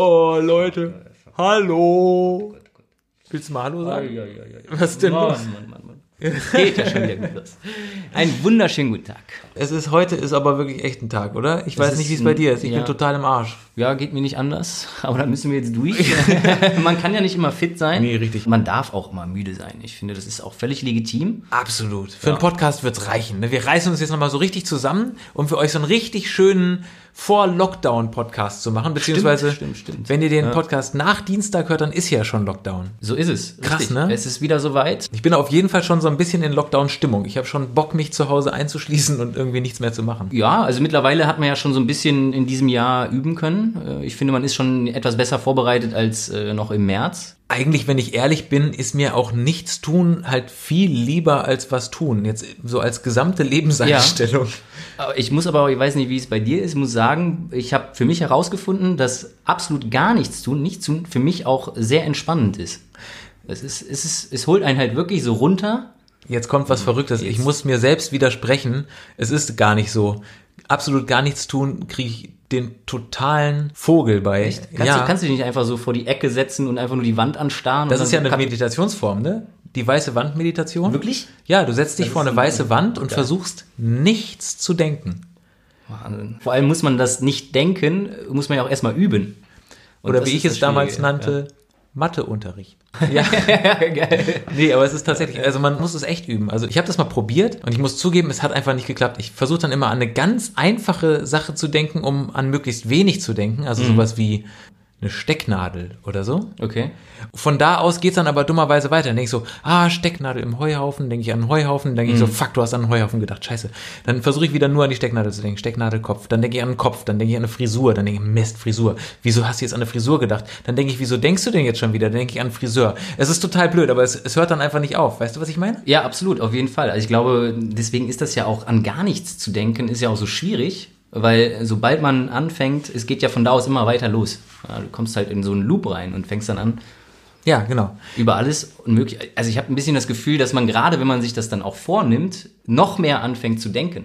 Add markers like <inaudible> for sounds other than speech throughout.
Oh, Leute. Hallo. Willst du mal Hallo sagen? Ja, ja, ja. Was ist denn Mann, los? Mann, Mann, Mann. Geht ja schon wieder gut los. Einen wunderschönen guten Tag. Es ist heute ist aber wirklich echt ein Tag, oder? Ich weiß ist nicht, wie es bei dir ist. Ich ja. bin total im Arsch. Ja, geht mir nicht anders, <laughs> aber da müssen wir jetzt durch. <laughs> Man kann ja nicht immer fit sein. Nee, richtig. Man darf auch immer müde sein. Ich finde, das ist auch völlig legitim. Absolut. Für einen Podcast wird's reichen. Ne? Wir reißen uns jetzt nochmal so richtig zusammen, um für euch so einen richtig schönen Vor-Lockdown-Podcast zu machen. Beziehungsweise, stimmt, stimmt. wenn ihr den Podcast nach Dienstag hört, dann ist ja schon Lockdown. So ist es. Krass, Richtig. ne? Es ist wieder soweit. Ich bin auf jeden Fall schon so ein bisschen in Lockdown-Stimmung. Ich habe schon Bock, mich zu Hause einzuschließen und irgendwie nichts mehr zu machen. Ja, also mittlerweile hat man ja schon so ein bisschen in diesem Jahr üben können. Äh, Ich finde, man ist schon etwas besser vorbereitet als äh, noch im März. Eigentlich, wenn ich ehrlich bin, ist mir auch nichts tun halt viel lieber als was tun. Jetzt so als gesamte Lebenseinstellung. Aber Ich muss aber, ich weiß nicht, wie es bei dir ist, muss sagen, ich habe für mich herausgefunden, dass absolut gar nichts tun, nichts tun, für mich auch sehr entspannend ist. Es ist, es ist, es holt einen halt wirklich so runter. Jetzt kommt was Verrücktes. Ich muss mir selbst widersprechen. Es ist gar nicht so. Absolut gar nichts tun, kriege ich den totalen Vogel bei. Kannst, ja, du, kannst du dich nicht einfach so vor die Ecke setzen und einfach nur die Wand anstarren? das ist ja eine Meditationsform, ne? Die weiße Wand-Meditation. Wirklich? Ja, du setzt dich Das vor eine ein- weiße Wand und versuchst nichts zu denken. Wahnsinn. Vor allem muss man das nicht denken, muss man ja auch erstmal üben. Und Oder wie ich es damals nannte, Matheunterricht. <laughs> Ja. Nee, aber es ist tatsächlich, also man muss es echt üben. Also ich habe das mal probiert und ich muss zugeben, es hat einfach nicht geklappt. Ich versuche dann immer an eine ganz einfache Sache zu denken, um an möglichst wenig zu denken. Also sowas wie eine Stecknadel oder so. Okay. Von da aus geht's dann aber dummerweise weiter. Dann denke ich so, ah, Stecknadel im Heuhaufen, denke ich an einen Heuhaufen, denke ich so, fuck, du hast an einen Heuhaufen gedacht, scheiße. Dann versuche ich wieder nur an die Stecknadel zu denken, Stecknadelkopf, dann denke ich an einen Kopf, dann denke ich an eine Frisur, dann denke ich, Mist, Frisur. Wieso hast du jetzt an eine Frisur gedacht? Dann denke ich, wieso denkst du denn jetzt schon wieder? Dann denke ich an Friseur. Es ist total blöd, aber es, es hört dann einfach nicht auf. Weißt du, was ich meine? Ja, absolut, auf jeden Fall. Also ich glaube, deswegen ist das ja auch an gar nichts zu denken, ist ja auch so schwierig, weil sobald man anfängt, es geht ja von da aus immer weiter los. Ja, du kommst halt in so einen Loop rein und fängst dann an, Ja, genau. über alles unmöglich. Also ich habe ein bisschen das Gefühl, dass man gerade, wenn man sich das dann auch vornimmt, noch mehr anfängt zu denken.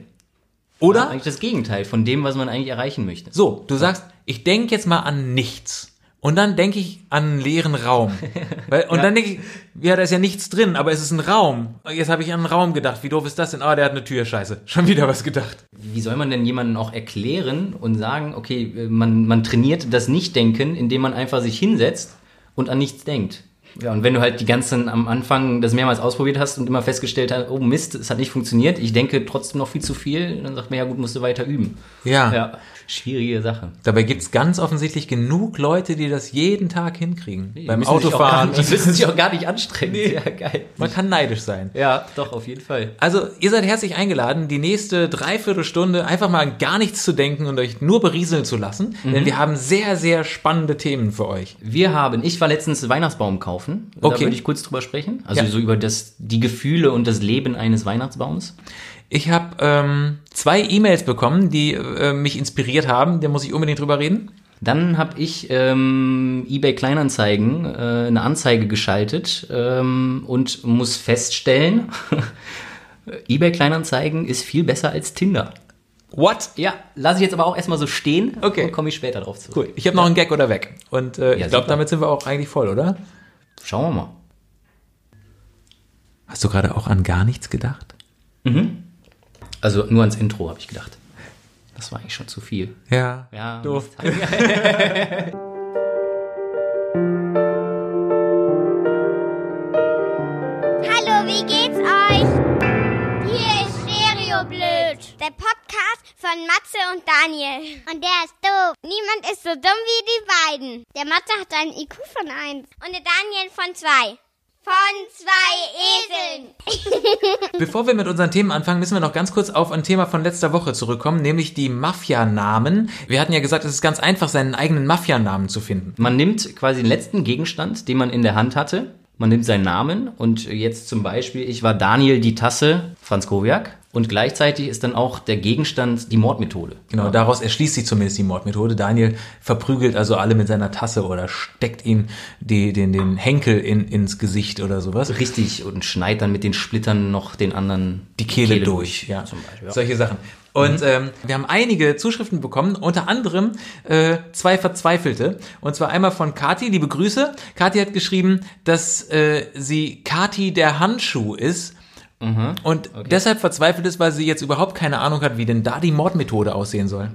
Ja, Oder? eigentlich das Gegenteil von dem, was man eigentlich erreichen möchte. So, du sagst, ich denke jetzt mal an nichts. Und dann denke ich an einen leeren Raum. <laughs> Weil, und dann denke ich, ja, da ist ja nichts drin, aber es ist ein Raum. Jetzt habe ich an einen Raum gedacht. Wie doof ist das denn? Ah, der hat eine Tür, scheiße. <laughs> Schon wieder was gedacht. Wie soll man denn jemanden auch erklären und sagen, okay, man, man trainiert das Nichtdenken, indem man einfach sich hinsetzt und an nichts denkt? Ja, und wenn du halt die ganzen am Anfang das mehrmals ausprobiert hast und immer festgestellt hast, oh Mist, es hat nicht funktioniert, ich denke trotzdem noch viel zu viel, dann sagt man, ja gut, musst du weiter üben. Ja. Ja, schwierige Sache. Dabei gibt's ganz offensichtlich genug Leute, die das jeden Tag hinkriegen. Die Beim Autofahren. Die müssen sich auch gar nicht anstrengen. <laughs> Ja, geil. Man kann neidisch sein. Ja, doch, auf jeden Fall. Also, ihr seid herzlich eingeladen, die nächste Dreiviertelstunde einfach mal an gar nichts zu denken und euch nur berieseln zu lassen, denn wir haben sehr, sehr spannende Themen für euch. Wir haben, ich war letztens Weihnachtsbaum kaufen. Okay. Da würde ich kurz drüber sprechen. Also Ja. so über das, die Gefühle und das Leben eines Weihnachtsbaums. Ich habe ähm, zwei E-Mails bekommen, die äh, mich inspiriert haben. Da muss ich unbedingt drüber reden. Dann habe ich ähm, eBay Kleinanzeigen äh, eine Anzeige geschaltet ähm, und muss feststellen, <laughs> eBay Kleinanzeigen ist viel besser als Tinder. What? Ja, lasse ich jetzt aber auch erstmal so stehen Okay. und komme ich später drauf zurück. Cool. Ich habe noch einen Gag oder weg. Und äh, Ja, ich glaube, damit sind wir auch eigentlich voll, oder? Schauen wir mal. Hast du gerade auch an gar nichts gedacht? Also nur ans Intro habe ich gedacht. Das war eigentlich schon zu viel. Ja. Ja, Doof. <laughs> Hallo, wie geht's euch? Hier ist Stereoblöd, der Podcast von Matze und Daniel. Und der ist doof. Niemand ist so dumm wie die beiden. Der Matze hat einen IQ von 1 und der Daniel von 2. Von zwei Eseln. <laughs> Bevor wir mit unseren Themen anfangen, müssen wir noch ganz kurz auf ein Thema von letzter Woche zurückkommen, nämlich die Mafia-Namen. Wir hatten ja gesagt, es ist ganz einfach, seinen eigenen Mafia-Namen zu finden. Man nimmt quasi den letzten Gegenstand, den man in der Hand hatte. Man nimmt seinen Namen und jetzt zum Beispiel, ich war Daniel die Tasse, Franz Kowiak. Und gleichzeitig ist dann auch der Gegenstand die Mordmethode. Genau, daraus erschließt sich zumindest die Mordmethode. Daniel verprügelt also alle mit seiner Tasse oder steckt ihm die, den, den Henkel in, ins Gesicht oder sowas. Richtig, und schneidet dann mit den Splittern noch den anderen Die Kehle, durch, ja. Zum Beispiel, ja. Solche Sachen. Und ähm, wir haben einige Zuschriften bekommen, unter anderem äh, zwei Verzweifelte. Und zwar einmal von Kati, liebe Grüße. Kati hat geschrieben, dass äh, sie Kati der Handschuh ist. Und deshalb verzweifelt ist, weil sie jetzt überhaupt keine Ahnung hat, wie denn da die Mordmethode aussehen soll.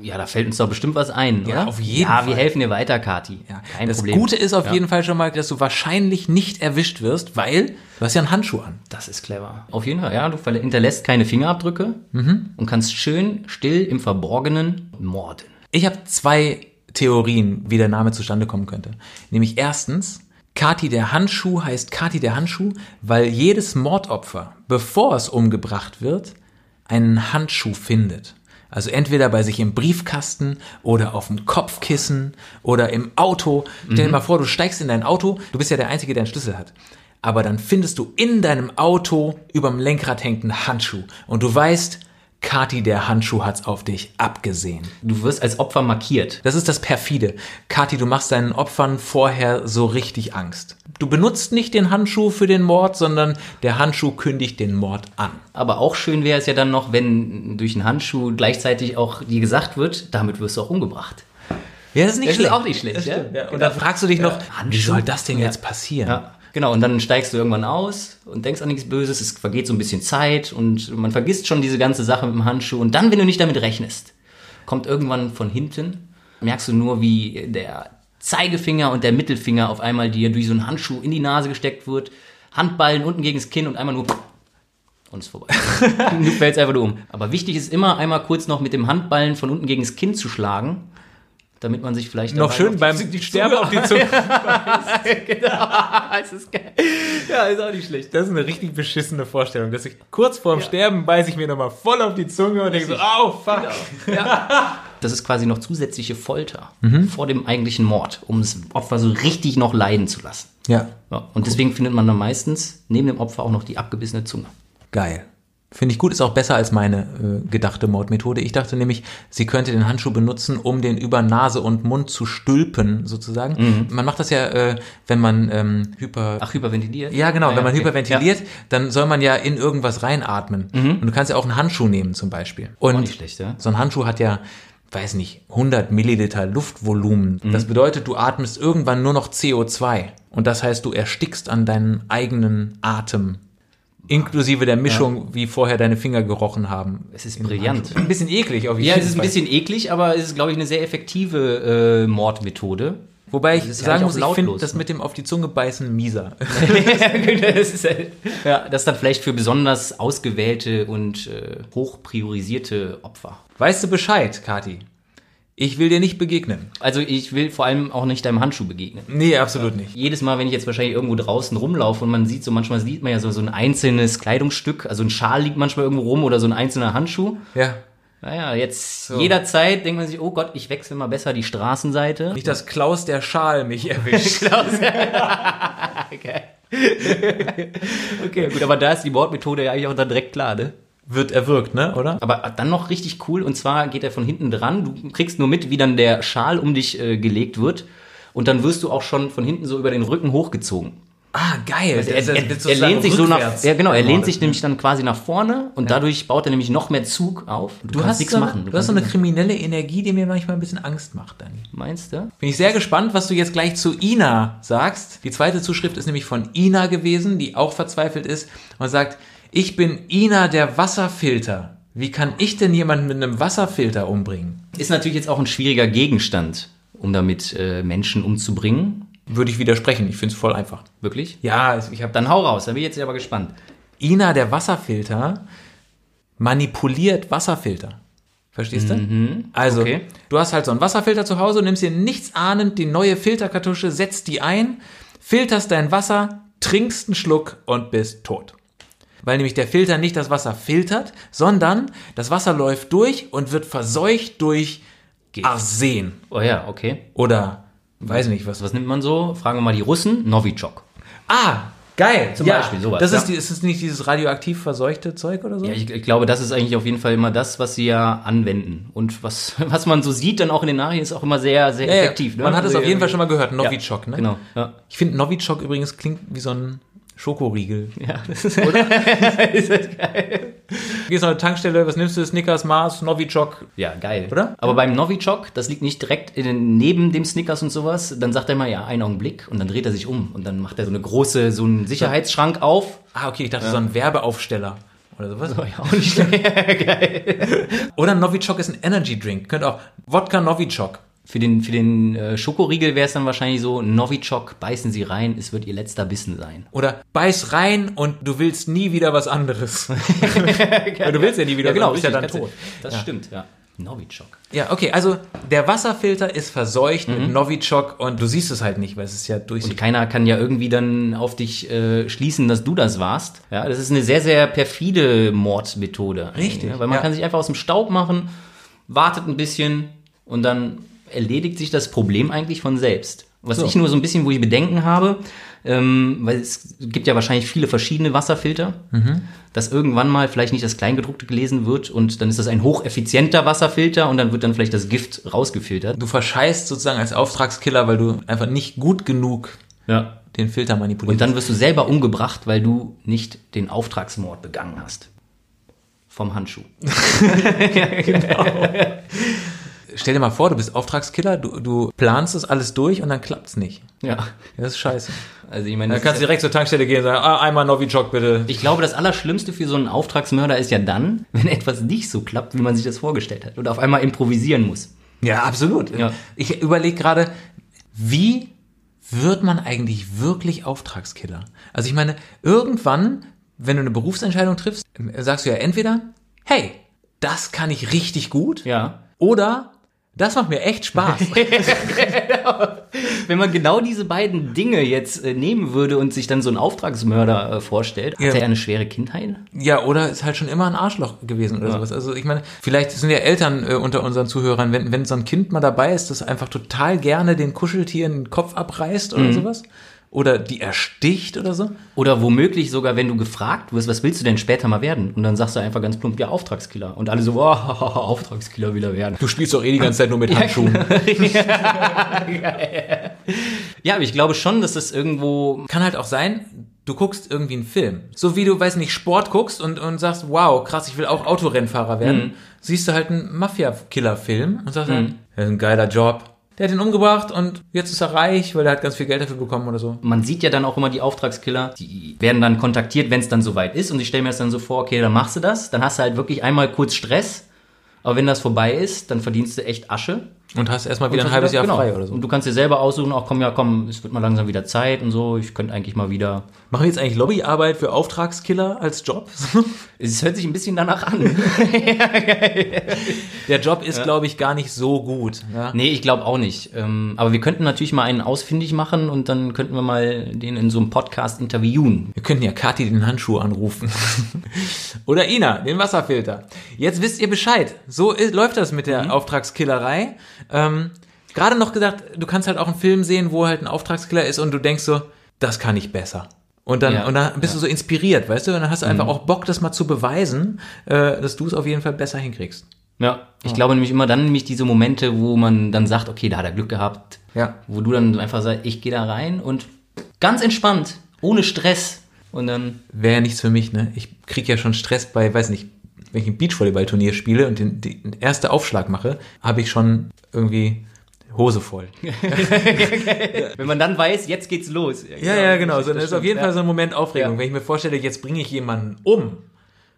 Ja, da fällt uns doch bestimmt was ein, Ja, oder? auf jeden Ja, wir Fall. helfen dir weiter, Kati. Ja, Kein das Problem. Gute ist auf Ja. jeden Fall schon mal, dass du wahrscheinlich nicht erwischt wirst, weil du hast ja einen Handschuh an. Das ist clever. Auf jeden Fall, ja. Du hinterlässt keine Fingerabdrücke Mhm. und kannst schön still im Verborgenen morden. Ich habe zwei Theorien, wie der Name zustande kommen könnte. Nämlich erstens, Kati der Handschuh heißt Kati der Handschuh, weil jedes Mordopfer, bevor es umgebracht wird, einen Handschuh findet. Also entweder bei sich im Briefkasten oder auf dem Kopfkissen oder im Auto. Stell dir mal vor, du steigst in dein Auto, du bist ja der Einzige, der einen Schlüssel hat. Aber dann findest du in deinem Auto überm Lenkrad hängt ein Handschuh und du weißt, Kati der Handschuh hat's auf dich abgesehen. Du wirst als Opfer markiert. Das ist das perfide. Kathi, du machst deinen Opfern vorher so richtig Angst. Du benutzt nicht den Handschuh für den Mord, sondern der Handschuh kündigt den Mord an. Aber auch schön wäre es ja dann noch, wenn durch einen Handschuh gleichzeitig auch dir gesagt wird, damit wirst du auch umgebracht. Ja, das ist nicht Das ist schlecht. auch nicht schlecht, ja? ja. Und dann fragst du dich noch, wie Handschuh? soll das denn Ja. jetzt passieren? Ja, genau. Und dann steigst du irgendwann aus und denkst an nichts Böses. Es vergeht so ein bisschen Zeit und man vergisst schon diese ganze Sache mit dem Handschuh. Und dann, wenn du nicht damit rechnest, kommt irgendwann von hinten, merkst du nur, wie der Zeigefinger und der Mittelfinger auf einmal dir durch so einen Handschuh in die Nase gesteckt wird, Handballen unten gegen das Kinn und einmal nur und ist vorbei. <laughs> du fällst einfach nur um. Aber wichtig ist immer einmal kurz noch mit dem Handballen von unten gegen das Kinn zu schlagen, damit man sich vielleicht Noch schön beim die- die Sterben auf die Zunge. <laughs> genau. das ist geil. Ja, ist auch nicht schlecht. Das ist eine richtig beschissene Vorstellung, dass ich kurz vorm Sterben beiße ich mir nochmal voll auf die Zunge und denke so, au, fuck. Das ist quasi noch zusätzliche Folter Mhm. vor dem eigentlichen Mord, um das Opfer so richtig noch leiden zu lassen. Ja, Ja, und deswegen findet man dann meistens neben dem Opfer auch noch die abgebissene Zunge. geil. Finde ich gut, ist auch besser als meine äh, gedachte Mordmethode. Ich dachte nämlich, sie könnte den Handschuh benutzen, um den über Nase und Mund zu stülpen, sozusagen. Man macht das ja, äh, wenn man ähm, hyper... Ach, hyperventiliert? Ja, genau. Ah, wenn man okay. hyperventiliert, dann soll man ja in irgendwas reinatmen. Und du kannst ja auch einen Handschuh nehmen zum Beispiel. Und Auch nicht schlecht, ja. so ein Handschuh hat ja, weiß nicht, 100 Milliliter Luftvolumen. Mhm. Das bedeutet, du atmest irgendwann nur noch CO2. Und das heißt, du erstickst an deinen eigenen Atem. Inklusive der Mischung, wie vorher deine Finger gerochen haben. Es ist brillant. Ein bisschen eklig auf jeden Ja, Fall. es ist ein bisschen eklig, aber es ist, glaube ich, eine sehr effektive äh, Mordmethode. Wobei ich ist ja sagen muss, ich finde das ne? mit dem auf die Zunge beißen mieser. <laughs> das ist, halt- ja, das dann vielleicht für besonders ausgewählte und äh, hoch priorisierte Opfer. weißt du Bescheid, Kati? Ich will dir nicht begegnen. Also ich will vor allem auch nicht deinem Handschuh begegnen. Nee, absolut nicht. Jedes Mal, wenn ich jetzt wahrscheinlich irgendwo draußen rumlaufe und man sieht so, manchmal sieht man ja so, so ein einzelnes Kleidungsstück, also ein Schal liegt manchmal irgendwo rum oder so ein einzelner Handschuh. Ja. Naja, jetzt jederzeit denkt man sich, oh Gott, ich wechsle mal besser die Straßenseite. Nicht, dass Klaus der Schal mich erwischt. <laughs> <laughs> Okay. <laughs> okay, gut, aber da ist die Mordmethode ja eigentlich auch dann direkt klar, ne? Wird erwirkt, ne? Oder? Aber dann noch richtig cool, und zwar geht er von hinten dran. Du kriegst nur mit, wie dann der Schal um dich äh, gelegt wird. Und dann wirst du auch schon von hinten so über den Rücken hochgezogen. Ah, geil. Er, er, er lehnt sich so nach, ja genau, er lehnt sich nämlich dann quasi nach vorne und dadurch baut er nämlich noch mehr Zug auf. Du hast, nichts so, machen. du hast so eine kriminelle Energie, die mir manchmal ein bisschen Angst macht, Dani. nichts- Meinst du? Bin ich sehr gespannt, was du jetzt gleich zu Ina sagst. Die zweite Zuschrift ist nämlich von Ina gewesen, die auch verzweifelt ist und sagt, ich bin Ina der Wasserfilter. Wie kann ich denn jemanden mit einem Wasserfilter umbringen? Ist natürlich jetzt auch ein schwieriger Gegenstand, um damit äh, Menschen umzubringen. Würde ich widersprechen. Ich finde es voll einfach. Wirklich? Ja, ich habe Dann hau raus, da bin ich jetzt aber gespannt. Ina der Wasserfilter manipuliert Wasserfilter. Verstehst du? Also, okay. du hast halt so einen Wasserfilter zu Hause, nimmst dir nichts ahnend die neue Filterkartusche, setzt die ein, filterst dein Wasser, trinkst einen Schluck und bist tot. Weil nämlich der Filter nicht das Wasser filtert, sondern das Wasser läuft durch und wird verseucht durch Arsen. Oh ja, okay. Oder, weiß nicht, was. Was nimmt man so? Fragen wir mal die Russen. Novichok. Ah, geil. Zum ja, Beispiel sowas, Das ja. ist, die, ist es nicht dieses radioaktiv verseuchte Zeug oder so? Ja, ich, ich glaube, das ist eigentlich auf jeden Fall immer das, was sie ja anwenden. Und was, <laughs> was man so sieht dann auch in den Nachrichten, ist auch immer sehr, sehr Ja, ja. effektiv. Ne? Man hat es Also, auf jeden ja, Fall schon mal gehört, ja, Novichok, ne? Genau. Ja. Ich finde Novichok übrigens klingt wie so ein Schokoriegel. Ja, das ist, <laughs> ist das geil. Gehst noch eine Tankstelle, was nimmst du? Snickers, Mars, Novichok. Ja, geil. Oder? Aber beim Novichok, das liegt nicht direkt in, neben dem Snickers und sowas, dann sagt er mal, ja, einen Augenblick und dann dreht er sich um und dann macht er so eine große, so einen Sicherheitsschrank auf. Ah, okay, ich dachte, so ein Werbeaufsteller. Oder sowas. Oh, <laughs> ja, auch nicht <laughs> geil. Oder Novichok ist ein Energy Drink. Könnt auch Wodka Novichok. Für den, für den äh, Schokoriegel wäre es dann wahrscheinlich so, Novichok, beißen Sie rein, es wird Ihr letzter Bissen sein. Oder beiß rein und du willst nie wieder was anderes. <laughs> Du willst ja nie wieder, genau, du bist ja dann tot. Das Ja. stimmt, ja. Novichok. Ja, okay, also der Wasserfilter ist verseucht Mhm. mit Novichok und du siehst es halt nicht, weil es ist ja Und durchsichtig. keiner kann ja irgendwie dann auf dich äh, schließen, dass du das warst. Ja, das ist eine sehr, sehr perfide Mordmethode. Richtig, Ja, weil man ja. kann sich einfach aus dem Staub machen, wartet ein bisschen und dann erledigt sich das Problem eigentlich von selbst. Was So. ich nur so ein bisschen, wo ich Bedenken habe, ähm, weil es gibt ja wahrscheinlich viele verschiedene Wasserfilter, Mhm. dass irgendwann mal vielleicht nicht das Kleingedruckte gelesen wird und dann ist das ein hocheffizienter Wasserfilter und dann wird dann vielleicht das Gift rausgefiltert. Du verscheißt sozusagen als Auftragskiller, weil du einfach nicht gut genug Ja. den Filter manipulierst. Und dann wirst du selber umgebracht, weil du nicht den Auftragsmord begangen hast. Vom Handschuh. <laughs> <laughs> Stell dir mal vor, du bist Auftragskiller, du, du planst das alles durch und dann klappt's nicht. Ja. Das ist scheiße. Also ich meine, Dann kannst du direkt zur Tankstelle gehen und sagen, ah, einmal Novichok bitte. ich glaube, das Allerschlimmste für so einen Auftragsmörder ist ja dann, <laughs> wenn etwas nicht so klappt, wie man sich das vorgestellt hat. Und auf einmal improvisieren muss. Ja, absolut. Ja. Ich überlege gerade, wie wird man eigentlich wirklich Auftragskiller? Also ich meine, irgendwann, wenn du eine Berufsentscheidung triffst, sagst du ja entweder, hey, das kann ich richtig gut, Ja. oder das macht mir echt Spaß. <laughs> Wenn man genau diese beiden Dinge jetzt äh, nehmen würde und sich dann so einen Auftragsmörder äh, vorstellt, Ja. hat er eine schwere Kindheit? ja, oder ist halt schon immer ein Arschloch gewesen oder sowas. Also ich meine, vielleicht sind ja Eltern äh, unter unseren Zuhörern, wenn, wenn so ein Kind mal dabei ist, das einfach total gerne den Kuscheltieren den Kopf abreißt oder sowas. Oder die ersticht oder so. Oder womöglich sogar, wenn du gefragt wirst, was willst du denn später mal werden? Und dann sagst du einfach ganz plump, ja, Auftragskiller. Und alle so, oh, <laughs> Auftragskiller will er werden. Du spielst doch eh die ganze Zeit nur mit <laughs> Handschuhen. <laughs> Ja, aber ich glaube schon, dass das irgendwo Kann halt auch sein, du guckst irgendwie einen Film. So wie du, weiß nicht, Sport guckst und, und sagst, wow, krass, ich will auch Autorennfahrer werden. Siehst du halt einen Mafia-Killer-Film und sagst dann, das ist ein geiler Job. Der hat ihn umgebracht und jetzt ist er reich, weil er hat ganz viel Geld dafür bekommen oder so. man sieht ja dann auch immer die Auftragskiller, die werden dann kontaktiert, wenn es dann soweit ist. Und ich stelle mir das dann so vor, okay, dann machst du das, dann hast du halt wirklich einmal kurz Stress. Aber wenn das vorbei ist, dann verdienst du echt Asche. Und hast erstmal wieder ein halbes Jahr genau. frei oder so. Und du kannst dir selber aussuchen, auch komm, ja, komm, es wird mal langsam wieder Zeit und so. Ich könnte eigentlich mal wieder. Machen wir jetzt eigentlich Lobbyarbeit für Auftragskiller als Job? <laughs> Es hört sich ein bisschen danach an. <laughs> Der Job ist, glaube ich, gar nicht so gut. Ja? nee, ich glaube auch nicht. Ähm, aber wir könnten natürlich mal einen ausfindig machen und dann könnten wir mal den in so einem Podcast interviewen. Wir könnten ja Kathi den Handschuh anrufen. <laughs> Oder Ina, den Wasserfilter. Jetzt wisst ihr Bescheid. So ist, läuft das mit der Auftragskillerei. Ähm, Gerade noch gesagt, du kannst halt auch einen Film sehen, wo halt ein Auftragskiller ist und du denkst so, das kann ich besser. Und dann, Ja, und dann bist du so inspiriert, weißt du? Und dann hast du einfach auch Bock, das mal zu beweisen, äh, dass du es auf jeden Fall besser hinkriegst. Ja. Ich glaube nämlich immer dann nämlich diese Momente, wo man dann sagt, okay, da hat er Glück gehabt. Ja. Wo du dann einfach sagst, ich gehe da rein und ganz entspannt, ohne Stress. Und dann, Wäre ja nichts für mich, ne? Ich krieg ja schon Stress bei, weiß nicht, wenn ich ein Beachvolleyballturnier spiele und den, den ersten Aufschlag mache, habe ich schon irgendwie Hose voll. <laughs> wenn man dann weiß, jetzt geht's los. Ja, ja, genau. So, Das ist auf jeden ja. Fall so ein Moment Aufregung. Ja. Wenn ich mir vorstelle, jetzt bringe ich jemanden um.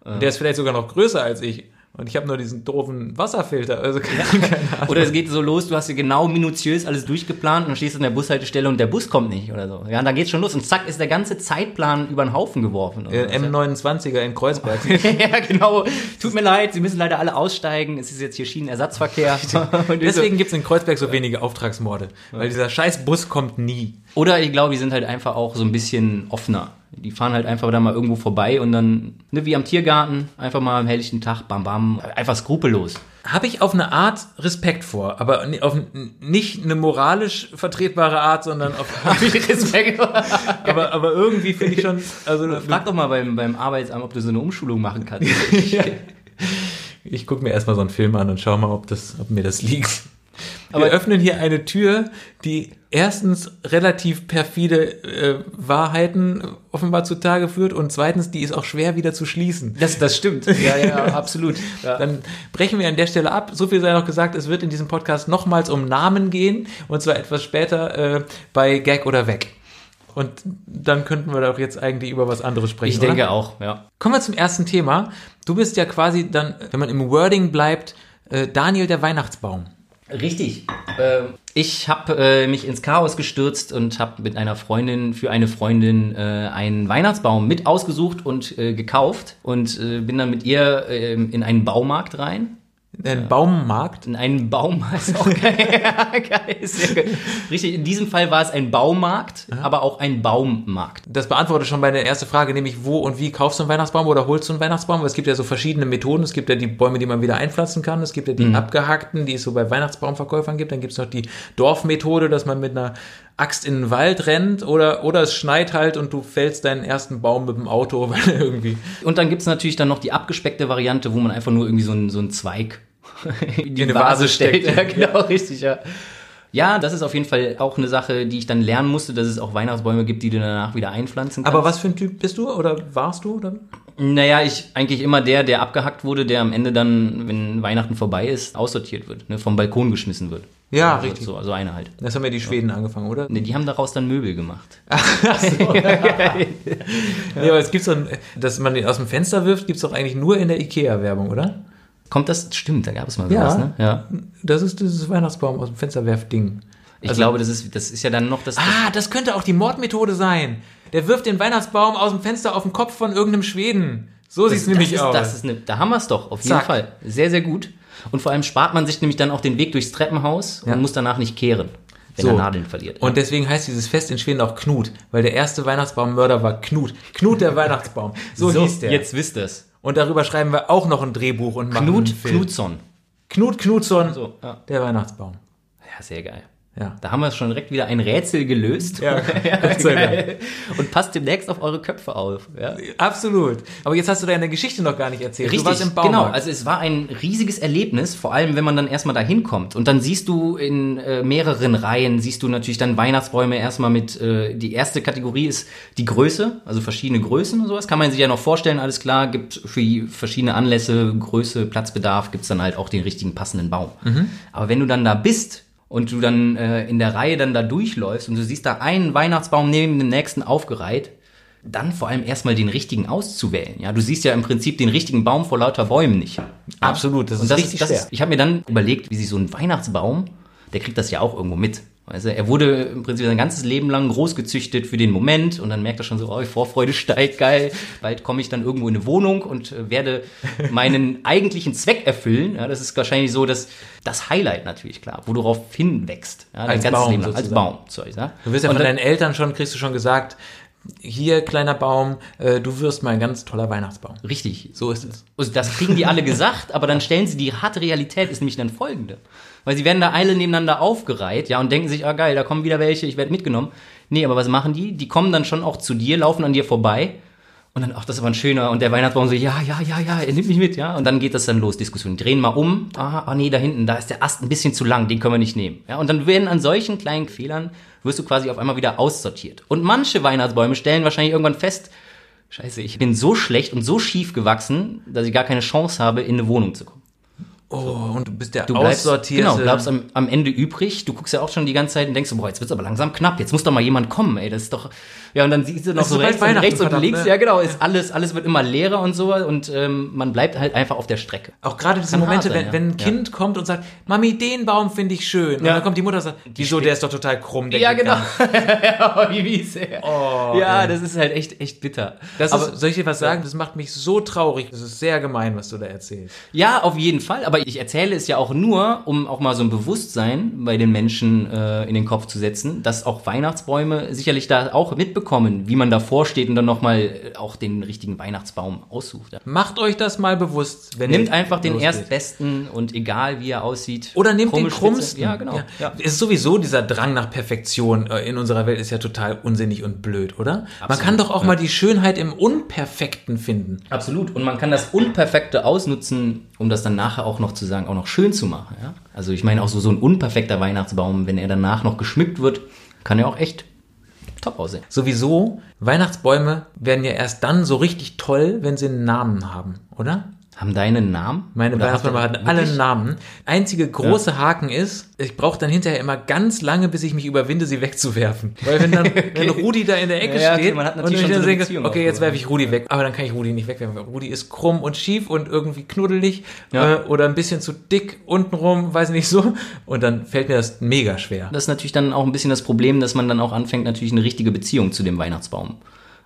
Und der ist vielleicht sogar noch größer als ich. Und ich habe nur diesen doofen Wasserfilter. Also keine Ahnung. Oder es geht so los, du hast dir genau minutiös alles durchgeplant und stehst an der Bushaltestelle und der Bus kommt nicht oder so. Ja, und dann geht's schon los und zack ist der ganze Zeitplan über den Haufen geworfen. Äh, M29er in Kreuzberg. <laughs> ja, genau. Tut mir leid, Sie müssen leider alle aussteigen. Es ist jetzt hier Schienenersatzverkehr. <laughs> Deswegen gibt's in Kreuzberg so wenige Auftragsmorde. Weil dieser scheiß Bus kommt nie. Oder ich glaube, die sind halt einfach auch so ein bisschen offener. Die fahren halt einfach da mal irgendwo vorbei und dann, ne, wie am Tiergarten, einfach mal am helllichten Tag, bam, bam, einfach skrupellos. Habe ich auf eine Art Respekt vor, aber auf nicht eine moralisch vertretbare Art, sondern auf <laughs> Respekt. aber, aber irgendwie finde ich schon, also Frag doch mal beim, beim Arbeitsamt, ob du so eine Umschulung machen kannst. <laughs> ich gucke mir erstmal so einen Film an und schau mal, ob das, ob mir das liegt. Wir öffnen hier eine Tür, die erstens relativ perfide äh, Wahrheiten offenbar zutage führt und zweitens, die ist auch schwer wieder zu schließen. Das, das stimmt. <laughs> Ja, ja, absolut. Ja. Dann brechen wir an der Stelle ab. So viel sei noch gesagt, es wird in diesem Podcast nochmals um Namen gehen und zwar etwas später äh, bei Gag oder Weg. Und dann könnten wir doch jetzt eigentlich über was anderes sprechen. Ich denke oder? auch, ja. Kommen wir zum ersten Thema. Du bist ja quasi dann, wenn man im Wording bleibt, äh, Daniel der Weihnachtsbaum. Richtig. Ähm, ich habe äh, mich ins Chaos gestürzt und habe mit einer Freundin für eine Freundin äh, einen Weihnachtsbaum mit ausgesucht und äh, gekauft und bin dann mit ihr äh, in einen Baumarkt rein. Ein Baummarkt. In einen Baumarkt. Ist auch <laughs> geil. ja, geil. Richtig, in diesem Fall war es ein Baumarkt, aber auch ein Baummarkt. Das beantwortet schon meine erste Frage, nämlich wo und wie kaufst du einen Weihnachtsbaum oder holst du einen Weihnachtsbaum? Es gibt ja so verschiedene Methoden. Es gibt ja die Bäume, die man wieder einpflanzen kann. Es gibt ja die abgehackten, die es so bei Weihnachtsbaumverkäufern gibt. Dann gibt es noch die Dorfmethode, dass man mit einer Axt in den Wald rennt oder, oder es schneit halt und du fällst deinen ersten Baum mit dem Auto, <laughs> weil irgendwie. Und dann gibt's natürlich dann noch die abgespeckte Variante, wo man einfach nur irgendwie so einen, so einen Zweig <laughs> in die eine Vase Vase stellt. steckt. <laughs> Ja, genau, richtig, ja. Ja, das ist auf jeden Fall auch eine Sache, die ich dann lernen musste, dass es auch Weihnachtsbäume gibt, die du danach wieder einpflanzen kannst. Aber was für ein Typ bist du oder warst du? Oder? Naja, ich eigentlich immer der, der abgehackt wurde, der am Ende dann, wenn Weihnachten vorbei ist, aussortiert wird, ne, vom Balkon geschmissen wird. Ja, also, richtig. So, also eine halt. Das haben ja die Schweden angefangen, oder? Ne, die haben daraus dann Möbel gemacht. <laughs> Nee, <laughs> <laughs> aber es gibt so ein, dass man den aus dem Fenster wirft, gibt es doch eigentlich nur in der IKEA-Werbung, oder? Kommt das? Stimmt, da gab es mal sowas, ne? Ja. Das ist dieses Weihnachtsbaum aus dem Fensterwerf-Ding. Ich Also- glaube, das ist, das ist ja dann noch das. Ah, das könnte auch die Mordmethode sein. Der wirft den Weihnachtsbaum aus dem Fenster auf den Kopf von irgendeinem Schweden. So sieht es nämlich das ist, aus. Das ist eine, da haben wir es doch, auf jeden Zack. Fall. Sehr, sehr gut. Und vor allem spart man sich nämlich dann auch den Weg durchs Treppenhaus Ja. und muss danach nicht kehren, wenn So. er Nadeln verliert. Und deswegen heißt dieses Fest in Schweden auch Knut, weil der erste Weihnachtsbaummörder war Knut. Knut der <laughs> Weihnachtsbaum. So, hieß der. Jetzt wisst ihr es. Und darüber schreiben wir auch noch ein Drehbuch und machen einen Knut Film. Knutzon. Knut Knutzon, So, ja. der Weihnachtsbaum. ja, sehr geil. Ja. Da haben wir schon direkt wieder ein Rätsel gelöst. Ja, <laughs> <laughs> Dank. Und passt demnächst auf eure Köpfe auf. Ja? Absolut. Aber jetzt hast du deine Geschichte noch gar nicht erzählt. Richtig, du warst im Baumarkt. genau. Also es war ein riesiges Erlebnis, vor allem wenn man dann erstmal dahin kommt. Und dann siehst du in äh, mehreren Reihen, siehst du natürlich dann Weihnachtsbäume erstmal mit, äh, die erste Kategorie ist die Größe, also verschiedene Größen und sowas. Kann man sich ja noch vorstellen, alles klar, gibt für verschiedene Anlässe, Größe, Platzbedarf, gibt's dann halt auch den richtigen passenden Baum. Aber wenn du dann da bist und du dann äh, in der Reihe dann da durchläufst und du siehst da einen Weihnachtsbaum neben dem nächsten aufgereiht, dann vor allem erstmal den richtigen auszuwählen. Ja, du siehst ja im Prinzip den richtigen Baum vor lauter Bäumen nicht. Ja? Absolut, das ist das richtig ist, das schwer. Ist, ich habe mir dann überlegt, wie sich so ein Weihnachtsbaum, der kriegt das ja auch irgendwo mit. Weißt du, er wurde im Prinzip sein ganzes Leben lang großgezüchtet für den Moment und dann merkt er schon so, oh, Vorfreude <laughs> steigt, geil. Bald komme ich dann irgendwo in eine Wohnung und äh, werde <laughs> meinen eigentlichen Zweck erfüllen. Ja, das ist wahrscheinlich so das, das Highlight natürlich, klar, wo du darauf hinwächst. Ja, dein Als ganzes Baum Leben lang, als. Baum. Sorry, ja? Du wirst ja Und von deinen Eltern schon, kriegst du schon gesagt, hier, kleiner Baum, äh, du wirst mal ein ganz toller Weihnachtsbaum. Richtig. So ist es. Also das kriegen die alle gesagt, aber dann stellen sie die harte Realität ist nämlich dann folgende. Weil sie werden da alle nebeneinander aufgereiht, ja, und denken sich, ah geil, da kommen wieder welche, ich werde mitgenommen. Nee, aber was machen die? Die kommen dann schon auch zu dir, laufen an dir vorbei und dann, ach, das ist aber ein schöner. Und der Weihnachtsbaum so, ja, ja, ja, ja, er nimmt mich mit, ja. Und dann geht das dann los, Diskussion. Drehen mal um, ah, ah nee, da hinten, da ist der Ast ein bisschen zu lang, den können wir nicht nehmen. Ja, und dann werden an solchen kleinen Fehlern, wirst du quasi auf einmal wieder aussortiert. Und manche Weihnachtsbäume stellen wahrscheinlich irgendwann fest, Scheiße, ich bin so schlecht und so schief gewachsen, dass ich gar keine Chance habe, in eine Wohnung zu kommen. Oh, und du bist der Du bleibst, aussortierte. genau, bleibst am, am Ende übrig. Du guckst ja auch schon die ganze Zeit und denkst so, boah, jetzt wird's aber langsam knapp. Jetzt muss doch mal jemand kommen, ey. Das ist doch, ja, und dann siehst du noch so rechts und rechts und links. ne? Ja, genau, ist alles, alles wird immer leerer und so und ähm, man bleibt halt einfach auf der Strecke. Auch gerade diese Kann Momente, sein, wenn, ja. wenn ein Ja. Kind kommt und sagt, Mami, den Baum finde ich schön. Und Ja. dann kommt die Mutter und sagt, wieso, der ist doch total krumm. Der Ja, genau. <laughs> ja, wie. Oh, ja, ey. das ist halt echt, echt bitter. Das Aber- ist, soll ich dir was sagen? Das macht mich so traurig. Das ist sehr gemein, was du da erzählst. Ja, auf jeden Fall. Aber ich erzähle es ja auch nur, um auch mal so ein Bewusstsein bei den Menschen äh, in den Kopf zu setzen, dass auch Weihnachtsbäume sicherlich da auch mitbekommen, wie man davor steht und dann nochmal auch den richtigen Weihnachtsbaum aussucht. Ja. Macht euch das mal bewusst. Wenn Nehmt einfach den losgeht. erstbesten und egal wie er aussieht. Oder nehmt den krummsten. Ja, genau. Ja. Es ist sowieso dieser Drang nach Perfektion äh, in unserer Welt ist ja total unsinnig und blöd, oder? Man kann doch auch mal die Schönheit im Unperfekten finden. Absolut. Und man kann das Unperfekte ausnutzen, um das dann nachher auch noch noch zu sagen, auch noch schön zu machen. Ja? Also ich meine auch so, so ein unperfekter Weihnachtsbaum, wenn er danach noch geschmückt wird, kann er auch echt top aussehen. Sowieso, Weihnachtsbäume werden ja erst dann so richtig toll, wenn sie einen Namen haben, oder? Haben deine einen Namen? Meine Weihnachtsbäume hatten alle einen Namen. Einzige große Haken ist, ich brauche dann hinterher immer ganz lange, bis ich mich überwinde, sie wegzuwerfen. Weil wenn dann, <laughs> wenn Rudi da in der Ecke Ja, okay, steht man hat und ich dann so denke, Beziehung okay, jetzt werfe ich Rudi weg. Aber dann kann ich Rudi nicht wegwerfen, Rudi ist krumm und schief und irgendwie knuddelig Ja. äh, oder ein bisschen zu dick untenrum, weiß nicht so. Und dann fällt mir das mega schwer. Das ist natürlich dann auch ein bisschen das Problem, dass man dann auch anfängt, natürlich eine richtige Beziehung zu dem Weihnachtsbaum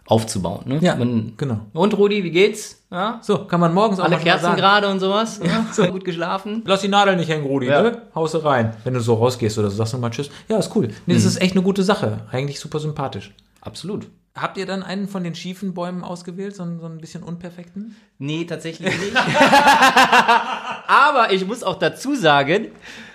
aufzubauen. Ne? Ja, man, genau. Und Rudi, wie geht's? Ja? So, kann man morgens auch Alle Kerzen gerade und sowas? Ja. So gut geschlafen? Lass die Nadel nicht hängen, Rudi, Ja. ne? Haust du rein. Wenn du so rausgehst oder so, sagst du mal Tschüss. Ja, ist cool. Nee, das Mhm. ist echt eine gute Sache. Eigentlich super sympathisch. Absolut. Habt ihr dann einen von den schiefen Bäumen ausgewählt, so, einen- so ein bisschen unperfekten? Nee, tatsächlich <laughs> nicht. Aber ich muss auch dazu sagen,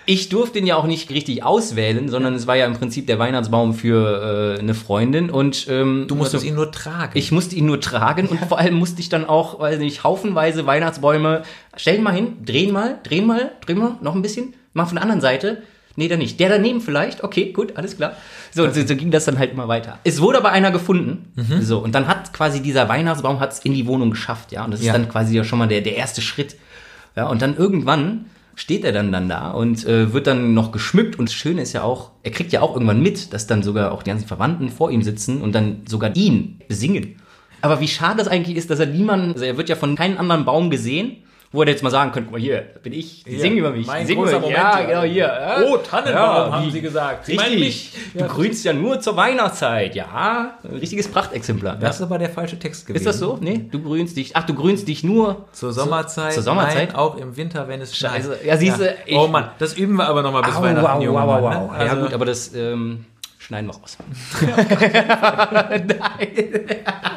ich durfte ihn ja auch nicht richtig auswählen, sondern es war ja im Prinzip der Weihnachtsbaum für äh, eine Freundin und ähm, Du musstest also, ihn nur tragen. ich musste ihn nur tragen und vor allem musste ich dann auch, weiß nicht, haufenweise Weihnachtsbäume. Stell ihn mal hin, drehen mal, drehen mal, drehen mal, noch ein bisschen, mal von der anderen Seite. Nee, da nicht. Der daneben vielleicht. Okay, gut, alles klar. So, so, so ging das dann halt immer weiter. Es wurde aber einer gefunden. So, und dann hat quasi dieser Weihnachtsbaum hat's in die Wohnung geschafft, ja. Und das ist Ja. dann quasi ja schon mal der, der erste Schritt. Ja, und dann irgendwann steht er dann dann da und äh, wird dann noch geschmückt. Und das Schöne ist ja auch, er kriegt ja auch irgendwann mit, dass dann sogar auch die ganzen Verwandten vor ihm sitzen und dann sogar ihn besingen. Aber wie schade das eigentlich ist, dass er niemanden, also er wird ja von keinem anderen Baum gesehen, wo er jetzt mal sagen könnte, guck mal hier, bin ich, die Hier, singen über mich, mein singen über mich. Moment, ja, ja. genau hier. Ja. Oh, Tannenbaum, haben sie gesagt. Sie Richtig. mich. Du grünst ja nur zur Weihnachtszeit. Ja, ein richtiges Prachtexemplar. das ist aber der falsche Text gewesen. Ist das so? Nee, du grünst dich. Ach, du grünst dich nur Zur Sommerzeit. Zur Sommerzeit? Nein, auch im Winter, wenn es schneit. Scheiße. Ja, siehste, ich- Oh Mann, das üben wir aber nochmal bis Au, Weihnachten, au, Mann. au, ne? au. Also, ja gut, aber das ähm, schneiden wir raus. <laughs>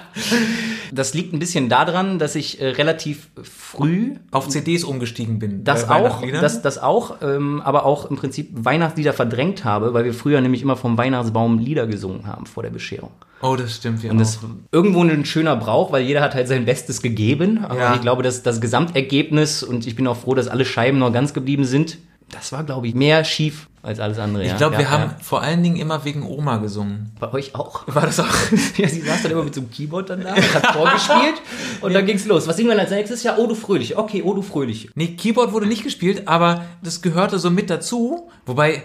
<laughs> das liegt ein bisschen daran, dass ich äh, relativ früh auf CDs umgestiegen bin. das auch, das, das auch, ähm, aber auch im Prinzip Weihnachtslieder verdrängt habe, weil wir früher nämlich immer vom Weihnachtsbaum Lieder gesungen haben vor der Bescherung. oh, das stimmt. Ja Und das irgendwo ein schöner Brauch, weil jeder hat halt sein Bestes gegeben. Aber Ja. ich glaube, dass das Gesamtergebnis, und ich bin auch froh, dass alle Scheiben noch ganz geblieben sind, das war, glaube ich, mehr schief als alles andere. ich glaube, ja, wir haben ja. vor allen Dingen immer wegen Oma gesungen. bei euch auch. War das auch? <laughs> Ja, sie saß dann immer mit so einem Keyboard dann da, hat vorgespielt und dann ging's los. Was singen wir dann als nächstes? Ja, Oh du Fröhliche. Okay, Oh du Fröhliche. Nee, Keyboard wurde nicht gespielt, aber das gehörte so mit dazu. Wobei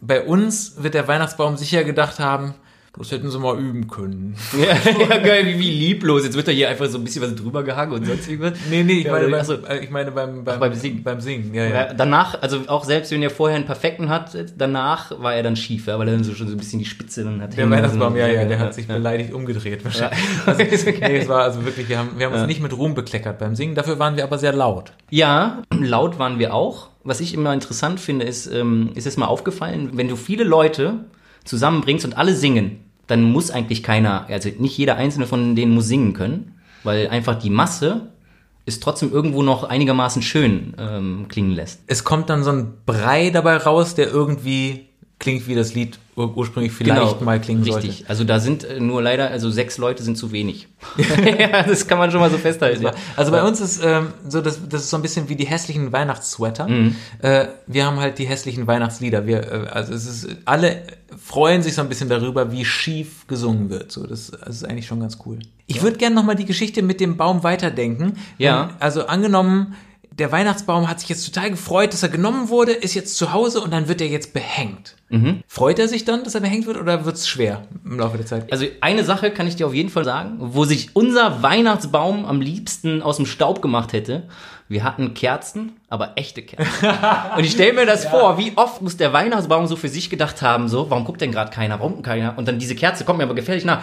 bei uns wird der Weihnachtsbaum sicher gedacht haben, das hätten sie mal üben können. <laughs> Ja, ja geil, wie, wie lieblos. Jetzt wird da hier einfach so ein bisschen was drüber gehangen und sonst irgendwas. Nee, nee, ich Ja, meine, beim, äh, ich meine beim, beim, beim Singen. Beim Singen, ja, ja. Danach, also auch selbst wenn er vorher einen perfekten hat, danach war er dann schief, ja, weil er dann so schon so ein bisschen die Spitze dann hat. Der Weihnachtsbaum, ja, ja, der hat sich beleidigt umgedreht wahrscheinlich. Ja. <laughs> Nee, es war also wirklich, wir haben, wir haben uns nicht mit Ruhm bekleckert beim Singen, dafür waren wir aber sehr laut. Ja, <clears throat> laut waren wir auch. Was ich immer interessant finde, ist, ähm, ist es mal aufgefallen, wenn du viele Leute zusammenbringst und alle singen, dann muss eigentlich keiner, also nicht jeder einzelne von denen muss singen können, weil einfach die Masse ist trotzdem irgendwo noch einigermaßen schön ähm, klingen lässt. Es kommt dann so ein Brei dabei raus, der irgendwie klingt, wie das Lied ur ursprünglich vielleicht mal klingen Genau. richtig. sollte. Also da sind äh, nur leider, also sechs Leute sind zu wenig. <laughs> ja, das kann man schon mal so festhalten. Ja. Also bei uns ist ähm, so, das, das ist so ein bisschen wie die hässlichen Weihnachtssweater. Mhm. Äh, wir haben halt die hässlichen Weihnachtslieder. Wir, äh, also es ist, alle freuen sich so ein bisschen darüber, wie schief gesungen wird. So, das, das ist eigentlich schon ganz cool. Ich würde gerne nochmal die Geschichte mit dem Baum weiterdenken. Ja. Also angenommen, der Weihnachtsbaum hat sich jetzt total gefreut, dass er genommen wurde, ist jetzt zu Hause und dann wird er jetzt behängt. Mhm. Freut er sich dann, dass er behängt wird oder wird es schwer im Laufe der Zeit? Also eine Sache kann ich dir auf jeden Fall sagen, wo sich unser Weihnachtsbaum am liebsten aus dem Staub gemacht hätte. Wir hatten Kerzen, aber echte Kerzen. <laughs> Und ich stelle mir das vor, wie oft muss der Weihnachtsbaum so für sich gedacht haben, so, warum guckt denn gerade keiner, warum keiner? Und dann diese Kerze kommt mir aber gefährlich nah.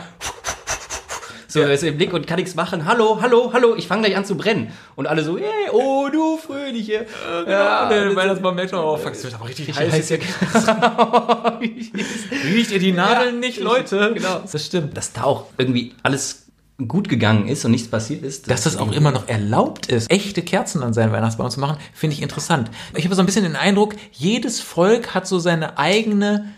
So, ist im Blick und kann nichts machen. Hallo, hallo, hallo, ich fange gleich an zu brennen. Und alle so, hey, oh du Fröhliche. Ja, und der das- Weihnachtsbaum merkt oh fuck, es wird aber richtig, <laughs> Richtig heiß. heiß. <laughs> Riecht ihr die Nadeln nicht, Leute? Genau. Das stimmt. Dass da auch irgendwie alles gut gegangen ist und nichts passiert ist. Dass das auch immer noch erlaubt ist, echte Kerzen an seinen Weihnachtsbaum zu machen, finde ich interessant. Ich habe so ein bisschen den Eindruck, jedes Volk hat so seine eigene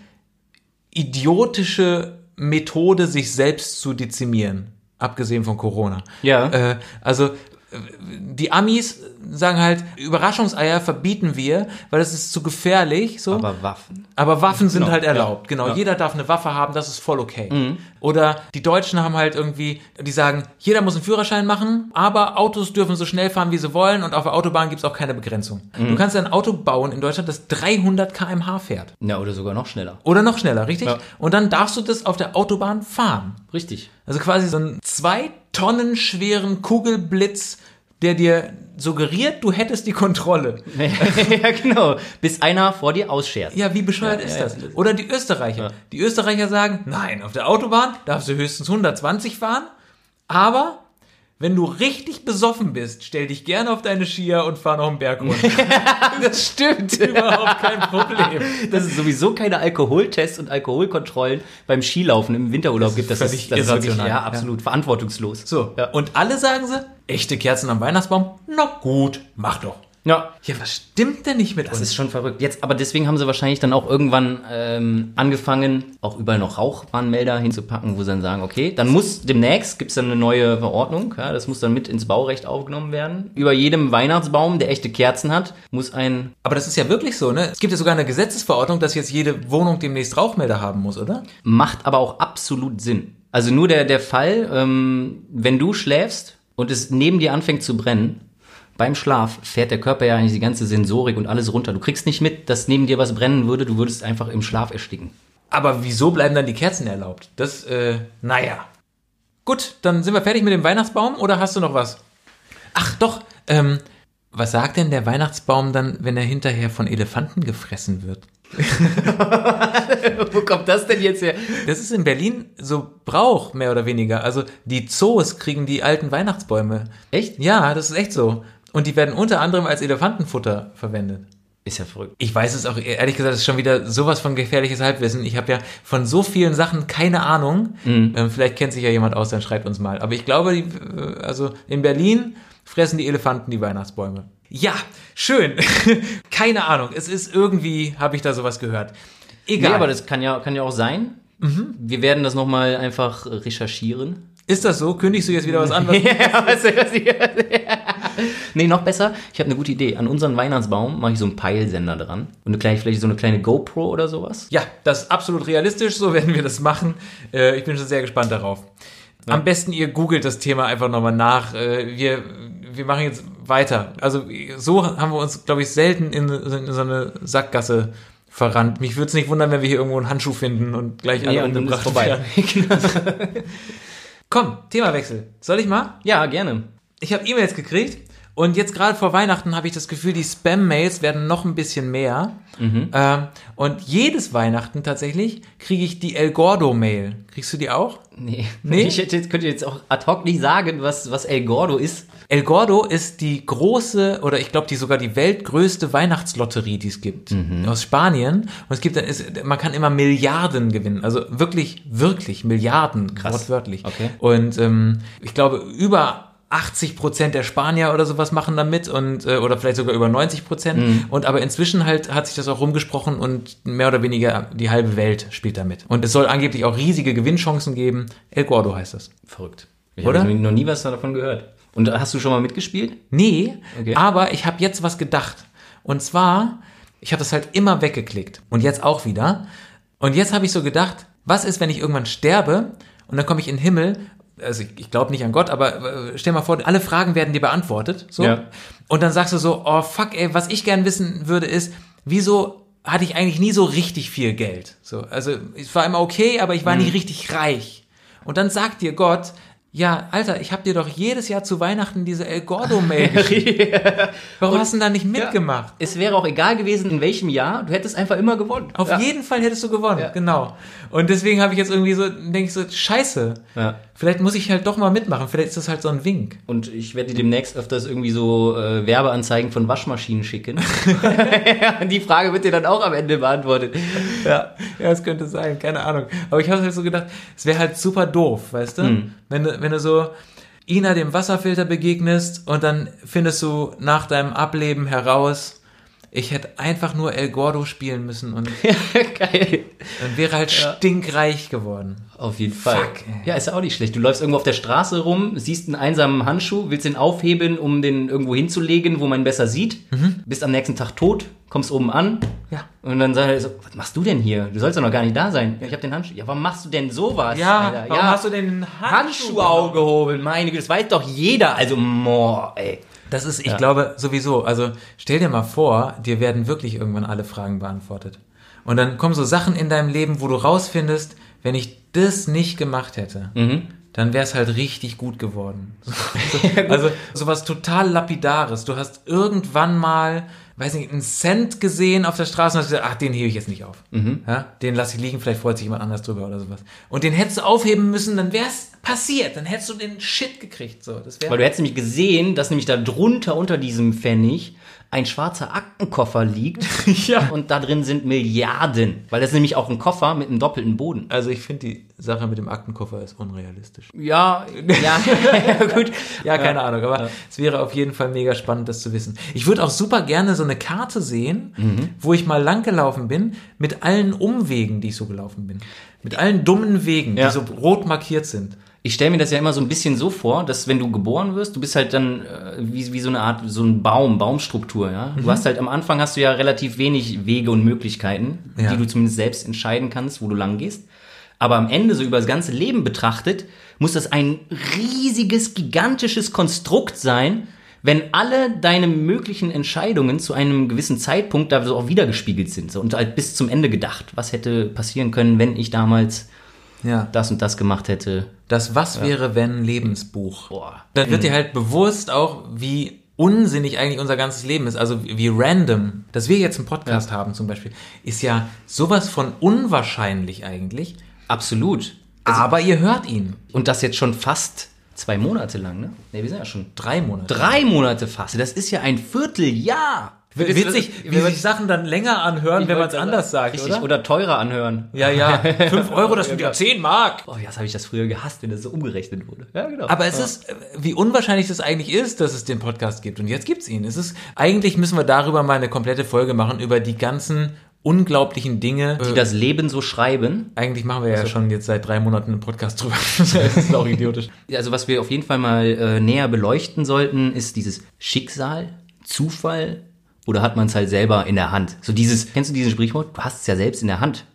idiotische Methode, sich selbst zu dezimieren. Abgesehen von Corona. Ja. Äh, also die Amis sagen halt, Überraschungseier verbieten wir, weil das ist zu gefährlich. So. Aber Waffen. Aber Waffen sind Genau, halt ja. erlaubt. Genau, Ja. Mhm. jeder darf eine Waffe haben, das ist voll okay. Oder die Deutschen haben halt irgendwie, die sagen, jeder muss einen Führerschein machen, aber Autos dürfen so schnell fahren, wie sie wollen und auf der Autobahn gibt's auch keine Begrenzung. Mhm. Du kannst ein Auto bauen in Deutschland, das 300 km/h fährt. Ja, oder sogar noch schneller. Oder noch schneller, richtig? Ja. Und dann darfst du das auf der Autobahn fahren. Richtig. Also quasi so einen zwei Tonnen schweren Kugelblitz, der dir suggeriert, du hättest die Kontrolle. <laughs> ja, genau. Bis einer vor dir ausschert. Ja, wie bescheuert Ja, ist ja, das? ja. Oder die Österreicher. Die Österreicher sagen, nein, auf der Autobahn darfst du höchstens 120 fahren, aber wenn du richtig besoffen bist, stell dich gerne auf deine Skier und fahr noch einen Berg runter. <laughs> das stimmt. <laughs> Überhaupt kein Problem. Dass es sowieso keine Alkoholtests und Alkoholkontrollen beim Skilaufen im Winterurlaub gibt, das ist, das ist wirklich, ja, absolut verantwortungslos. So, Ja. und alle sagen sie, echte Kerzen am Weihnachtsbaum? Na gut, mach doch. Ja. Ja, was stimmt denn nicht mit Das uns? ist schon verrückt. Jetzt, aber deswegen haben sie wahrscheinlich dann auch irgendwann ähm, angefangen, auch überall noch Rauchwarnmelder hinzupacken, wo sie dann sagen, okay, dann muss demnächst gibt's dann eine neue Verordnung, ja, das muss dann mit ins Baurecht aufgenommen werden. Über jedem Weihnachtsbaum, der echte Kerzen hat, muss ein Aber das ist ja wirklich so, ne? Es gibt ja sogar eine Gesetzesverordnung, dass jetzt jede Wohnung demnächst Rauchmelder haben muss, oder? macht aber auch absolut Sinn. Also nur der, der Fall, ähm, wenn du schläfst und es neben dir anfängt zu brennen, beim Schlaf fährt der Körper ja eigentlich die ganze Sensorik und alles runter. Du kriegst nicht mit, dass neben dir was brennen würde, du würdest einfach im Schlaf ersticken. Aber wieso bleiben dann die Kerzen erlaubt? Das, äh, naja. Gut, dann sind wir fertig mit dem Weihnachtsbaum oder hast du noch was? Ach doch, ähm, was sagt denn der Weihnachtsbaum dann, wenn er hinterher von Elefanten gefressen wird? <laughs> Wo kommt das denn jetzt her? Das ist in Berlin so Brauch, mehr oder weniger. Also die Zoos kriegen die alten Weihnachtsbäume. Echt? Ja, das ist echt so. Und die werden unter anderem als Elefantenfutter verwendet. Ist ja verrückt. Ich weiß es auch, ehrlich gesagt, ist schon wieder sowas von gefährliches Halbwissen. Ich habe ja von so vielen Sachen keine Ahnung. Ähm, vielleicht kennt sich ja jemand aus, dann schreibt uns mal. Aber ich glaube, die, äh, also in Berlin fressen die Elefanten die Weihnachtsbäume. Ja, schön. <laughs> keine Ahnung. Es ist irgendwie, habe ich da sowas gehört. Egal. Nee, aber das kann ja, kann ja auch sein. Wir werden das nochmal einfach recherchieren. Ist das so? Kündigst du jetzt wieder was an? Was <laughs> ja, was, was <laughs> nee, noch besser. Ich habe eine gute Idee. An unseren Weihnachtsbaum mache ich so einen Peilsender dran. Und eine kleine, vielleicht so eine kleine GoPro oder sowas. Ja, das ist absolut realistisch, so werden wir das machen. Äh, ich bin schon sehr gespannt darauf. Am besten ihr googelt das Thema einfach nochmal nach. Äh, wir, wir machen jetzt weiter. Also so haben wir uns, glaube ich, selten in, in so eine Sackgasse verrannt. Mich würde es nicht wundern, wenn wir hier irgendwo einen Handschuh finden und gleich alle ist umgebracht vorbei. werden. <laughs> Komm, Themawechsel. Soll ich mal? Ja, gerne. Ich habe E-Mails gekriegt und jetzt gerade vor Weihnachten habe ich das Gefühl, die Spam-Mails werden noch ein bisschen mehr. Ähm, und jedes Weihnachten tatsächlich kriege ich die El Gordo-Mail. Kriegst du die auch? Nee. Nee? Ich hätte könnte jetzt auch ad hoc nicht sagen, was, was El Gordo ist. El Gordo ist die große, oder ich glaube, die sogar die weltgrößte Weihnachtslotterie, die es gibt. Aus Spanien. Und es gibt dann, ist, man kann immer Milliarden gewinnen. Also wirklich, wirklich Milliarden, Krass. wortwörtlich. Okay. Und ähm, ich glaube, über 80 Prozent der Spanier oder sowas machen da mit und äh, oder vielleicht sogar über 90 Prozent. Mhm. Und aber inzwischen halt hat sich das auch rumgesprochen und mehr oder weniger die halbe Welt spielt da mit. Und es soll angeblich auch riesige Gewinnchancen geben. El Gordo heißt das. Verrückt. Ich Oder? habe noch nie was davon gehört. Und hast du schon mal mitgespielt? Nee, Okay. aber ich habe jetzt was gedacht. Und zwar, ich habe das halt immer weggeklickt. Und jetzt auch wieder. Und jetzt habe ich so gedacht, was ist, wenn ich irgendwann sterbe und dann komme ich in den Himmel. Also ich, ich glaube nicht an Gott, aber äh, stell mal vor, alle Fragen werden dir beantwortet. So. Ja. Und dann sagst du so, oh fuck, ey, was ich gern wissen würde, ist, wieso hatte ich eigentlich nie so richtig viel Geld? So, also es war immer okay, aber ich war nie richtig reich. Und dann sagt dir Gott, ja, Alter, ich habe dir doch jedes Jahr zu Weihnachten diese El Gordo-Mail <laughs> geschickt. Warum hast du denn da nicht mitgemacht? Es wäre auch egal gewesen, in welchem Jahr. Du hättest einfach immer gewonnen. Auf ja. jeden Fall hättest du gewonnen, Ja. genau. Und deswegen habe ich jetzt irgendwie so, denke ich so, scheiße. Ja. Vielleicht muss ich halt doch mal mitmachen. Vielleicht ist das halt so ein Wink. Und ich werde dir demnächst öfters irgendwie so äh, Werbeanzeigen von Waschmaschinen schicken. ja, <laughs> die Frage wird dir dann auch am Ende beantwortet. Ja, ja, es könnte sein, keine Ahnung. Aber ich habe halt so gedacht, es wäre halt super doof, weißt du? Hm. Wenn du, wenn du so Ina dem Wasserfilter begegnest und dann findest du nach deinem Ableben heraus, Ich hätte einfach nur El Gordo spielen müssen und <laughs> Geil. dann wäre halt stinkreich geworden. Auf jeden Fall. Fuck, ey. ja, ist ja auch nicht schlecht. Du läufst irgendwo auf der Straße rum, siehst einen einsamen Handschuh, willst den aufheben, um den irgendwo hinzulegen, wo man ihn besser sieht, bist am nächsten Tag tot, kommst oben an Mhm. Ja. und dann sagt er so, was machst du denn hier? Du sollst doch noch gar nicht da sein. Ja, ich habe den Handschuh. Ja, warum machst du denn sowas? Alter? warum hast du den Handschuh aufgehoben? Meine Güte, das weiß doch jeder. Also, moah, ey. Das ist, ich glaube, sowieso. Also stell dir mal vor, dir werden wirklich irgendwann alle Fragen beantwortet. Und dann kommen so Sachen in deinem Leben, wo du rausfindest, wenn ich das nicht gemacht hätte, dann wäre es halt richtig gut geworden. <laughs> <laughs> also sowas total lapidares. Du hast irgendwann mal, weiß nicht, einen Cent gesehen auf der Straße und hast gesagt, ach, den hebe ich jetzt nicht auf. Ja, den lasse ich liegen, vielleicht freut sich jemand anders drüber oder sowas. Und den hättest du aufheben müssen, dann wäre es passiert. Dann hättest du den Shit gekriegt. So, das Weil du hättest nämlich gesehen, dass nämlich da drunter unter diesem Pfennig ein schwarzer Aktenkoffer liegt. <laughs> Ja. Und da drin sind Milliarden. Weil das ist nämlich auch ein Koffer mit einem doppelten Boden. Also ich finde die Sache mit dem Aktenkoffer ist unrealistisch. Ja, ja, <laughs> gut. Ja, keine Ahnung, aber es wäre auf jeden Fall mega spannend, das zu wissen. Ich würde auch super gerne so eine Karte sehen, wo ich mal lang gelaufen bin, mit allen Umwegen, die ich so gelaufen bin. Mit allen dummen Wegen, Ja. die so rot markiert sind. Ich stelle mir das ja immer so ein bisschen so vor, dass wenn du geboren wirst, du bist halt dann äh, wie, wie so eine Art, so ein Baum, Baumstruktur, ja. Du hast halt am Anfang hast du ja relativ wenig Wege und Möglichkeiten, Ja. die du zumindest selbst entscheiden kannst, wo du lang gehst. Aber am Ende, so über das ganze Leben betrachtet, muss das ein riesiges, gigantisches Konstrukt sein, wenn alle deine möglichen Entscheidungen zu einem gewissen Zeitpunkt da so auch wiedergespiegelt sind. So, und halt bis zum Ende gedacht. Was hätte passieren können, wenn ich damals Ja. das und das gemacht hätte? Das Was wäre, wenn Lebensbuch. Boah. Dann wird dir halt bewusst auch, wie unsinnig eigentlich unser ganzes Leben ist. Also wie wie random. Dass wir jetzt einen Podcast haben zum Beispiel, ist ja sowas von unwahrscheinlich eigentlich. Absolut. aber ihr hört ihn. Und das jetzt schon fast zwei Monate lang, ne? Ne, wir sind ja schon Drei Monate. drei Monate fast. Das ist ja ein Vierteljahr. Witzig, wie sich Sachen dann länger anhören, wenn man es anders sagt, Richtig, oder? oder? teurer anhören. Ja, ja. <laughs> Fünf Euro, das sind ja zehn Mark. Oh, das habe ich das früher gehasst, wenn das so umgerechnet wurde. Ja, genau. Aber es ist, äh, wie unwahrscheinlich das eigentlich ist, dass es den Podcast gibt. Und jetzt gibt's ihn. Es ist, eigentlich müssen wir darüber mal eine komplette Folge machen, über die ganzen unglaublichen Dinge. die das Leben so schreiben. eigentlich machen wir ja schon jetzt seit drei Monaten einen Podcast drüber. <laughs> das ist <laughs> auch idiotisch. Also was wir auf jeden Fall mal äh, näher beleuchten sollten, ist dieses Schicksal, Zufall oder hat man es halt selber in der Hand? So dieses, kennst du dieses Sprichwort? Du hast es ja selbst in der Hand.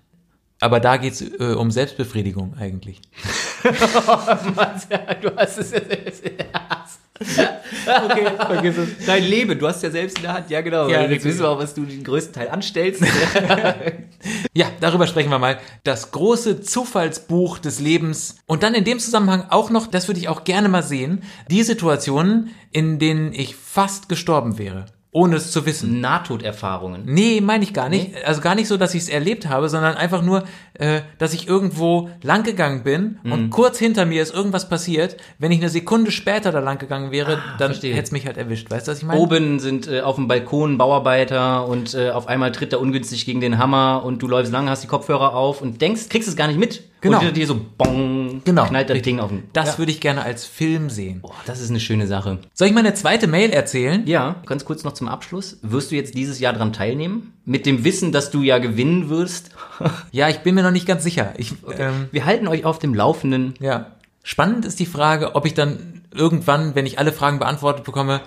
Aber da geht's äh, um Selbstbefriedigung eigentlich. <laughs> du hast es ja selbst in der Hand. Okay, vergiss es. Dein Leben, du hast ja selbst in der Hand, ja genau. Ja, Jetzt wissen wir auch, was du den größten Teil anstellst. <laughs> Ja, darüber sprechen wir mal. Das große Zufallsbuch des Lebens. Und dann in dem Zusammenhang auch noch, das würde ich auch gerne mal sehen, die Situationen, in denen ich fast gestorben wäre. Ohne es zu wissen. Nahtoderfahrungen. Nee, meine ich gar nicht. Also gar nicht so, dass ich es erlebt habe, sondern einfach nur, äh, dass ich irgendwo langgegangen bin Mhm. und kurz hinter mir ist irgendwas passiert. Wenn ich eine Sekunde später da lang gegangen wäre, dann verstehe. hätte es mich halt erwischt. Weißt du, was ich meine? Oben sind äh, auf dem Balkon Bauarbeiter und äh, auf einmal tritt er ungünstig gegen den Hammer und du läufst lang, hast die Kopfhörer auf und denkst, kriegst es gar nicht mit. Genau. Und hinter dir so bong, Genau, knallt das. Ding auf den. Das ja. würde ich gerne als Film sehen. Boah, das ist eine schöne Sache. Soll ich mal eine zweite Mail erzählen? Ja, ganz kurz noch zum Abschluss. Wirst du jetzt dieses Jahr dran teilnehmen? Mit dem Wissen, dass du ja gewinnen wirst? <laughs> Ja, ich bin mir noch nicht ganz sicher. Ich, ähm, Wir halten euch auf dem Laufenden. ja. Spannend ist die Frage, ob ich dann irgendwann, wenn ich alle Fragen beantwortet bekomme,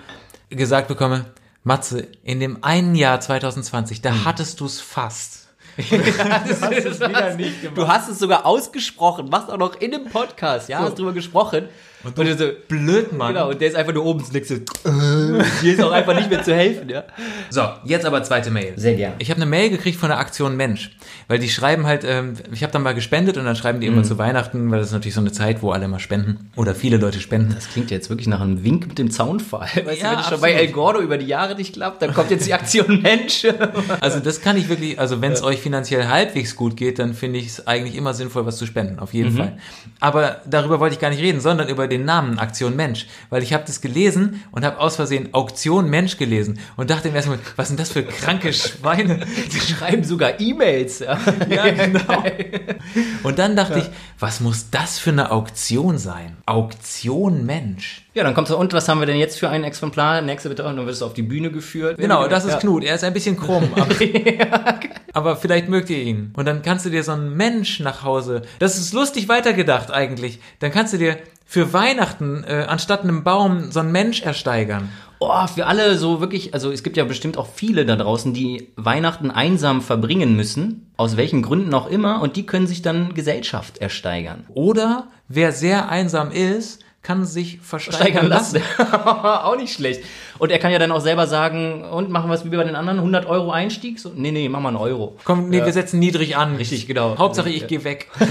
gesagt bekomme, Matze, in dem einen Jahr 2020, da hattest du es fast. <laughs> Du <laughs> hast es sogar ausgesprochen, machst auch noch in dem Podcast, ja, hast drüber gesprochen. Und, du so, Blöd, Mann. genau, und der ist einfach nur oben nix so, <laughs> hier ist auch einfach nicht mehr zu helfen, ja. So, jetzt aber zweite Mail. Sehr gern. Ich habe eine Mail gekriegt von der Aktion Mensch, weil die schreiben halt, ähm, ich habe dann mal gespendet und dann schreiben die immer zu Weihnachten, weil das ist natürlich so eine Zeit, wo alle mal spenden oder viele Leute spenden. Das klingt jetzt wirklich nach einem Wink mit dem Zaunfall. Weißt Ja, du, wenn es schon bei. El Gordo über die Jahre nicht klappt, dann kommt jetzt die Aktion <laughs> Mensch. Also das kann ich wirklich, also wenn es euch finanziell halbwegs gut geht, dann finde ich es eigentlich immer sinnvoll, was zu spenden, auf jeden Fall. Aber darüber wollte ich gar nicht reden, sondern über den Namen Aktion Mensch, weil ich habe das gelesen und habe aus Versehen Auktion Mensch gelesen und dachte im ersten Moment, was sind das für kranke Schweine? <laughs> Die schreiben sogar E-Mails. Ja. <laughs> Ja, genau. <laughs> Und dann dachte ich, was muss das für eine Auktion sein? Auktion Mensch. Ja, dann kommst du, und was haben wir denn jetzt für ein Exemplar? Nächste bitte, und dann wirst du auf die Bühne geführt. Genau, das ist ja. Knut. Er ist ein bisschen krumm, aber, aber vielleicht mögt ihr ihn. Und dann kannst du dir so einen Mensch nach Hause. Das ist lustig weitergedacht eigentlich. Dann kannst du dir für Weihnachten äh, anstatt einem Baum so einen Mensch ersteigern. Oh, für alle so wirklich, also es gibt ja bestimmt auch viele da draußen, die Weihnachten einsam verbringen müssen, aus welchen Gründen auch immer, und die können sich dann Gesellschaft ersteigern. Oder wer sehr einsam ist, kann sich versteigern Steigern lassen. <laughs> auch nicht schlecht. Und er kann ja dann auch selber sagen, und machen wir es wie bei den anderen, 100 Euro Einstieg? So, nee, nee, machen wir einen Euro. Komm, nee, wir setzen niedrig an. Richtig, genau. Hauptsache ich Ja. gehe weg. <laughs>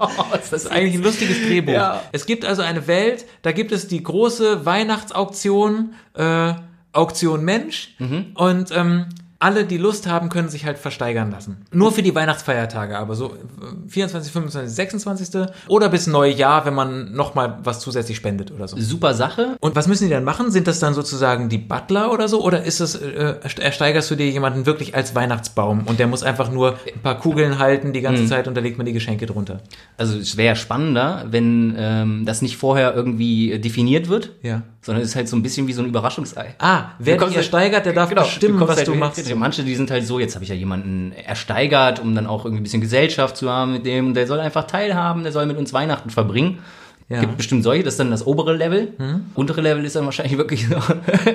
<laughs> das ist eigentlich ein lustiges Drehbuch. Ja. Es gibt also eine Welt, da gibt es die große Weihnachtsauktion, äh, Auktion Mensch und ähm, alle, die Lust haben, können sich halt versteigern lassen. Nur für die Weihnachtsfeiertage, aber so äh, 24, 25, 26. oder bis Neujahr, wenn man nochmal was zusätzlich spendet oder so. Super Sache. Und was müssen die dann machen? Sind das dann sozusagen die Butler oder so? Oder ist es, äh, ersteigerst du dir jemanden wirklich als Weihnachtsbaum und der muss einfach nur ein paar Kugeln halten die ganze Zeit und da legt man die Geschenke drunter? Also es wäre spannender, wenn ähm, das nicht vorher irgendwie definiert wird, Ja. Sondern es ist halt so ein bisschen wie so ein Überraschungsei. Ah, wer Du dich ersteigert, der darf Genau, bestimmen, kommst was halt du machst. Manche, die sind halt so, jetzt habe ich ja jemanden ersteigert, um dann auch irgendwie ein bisschen Gesellschaft zu haben mit dem. Der soll einfach teilhaben, der soll mit uns Weihnachten verbringen. Ja. Mhm. Gibt bestimmt solche, das ist dann das obere Level. Untere Level ist dann wahrscheinlich <laughs> wirklich so,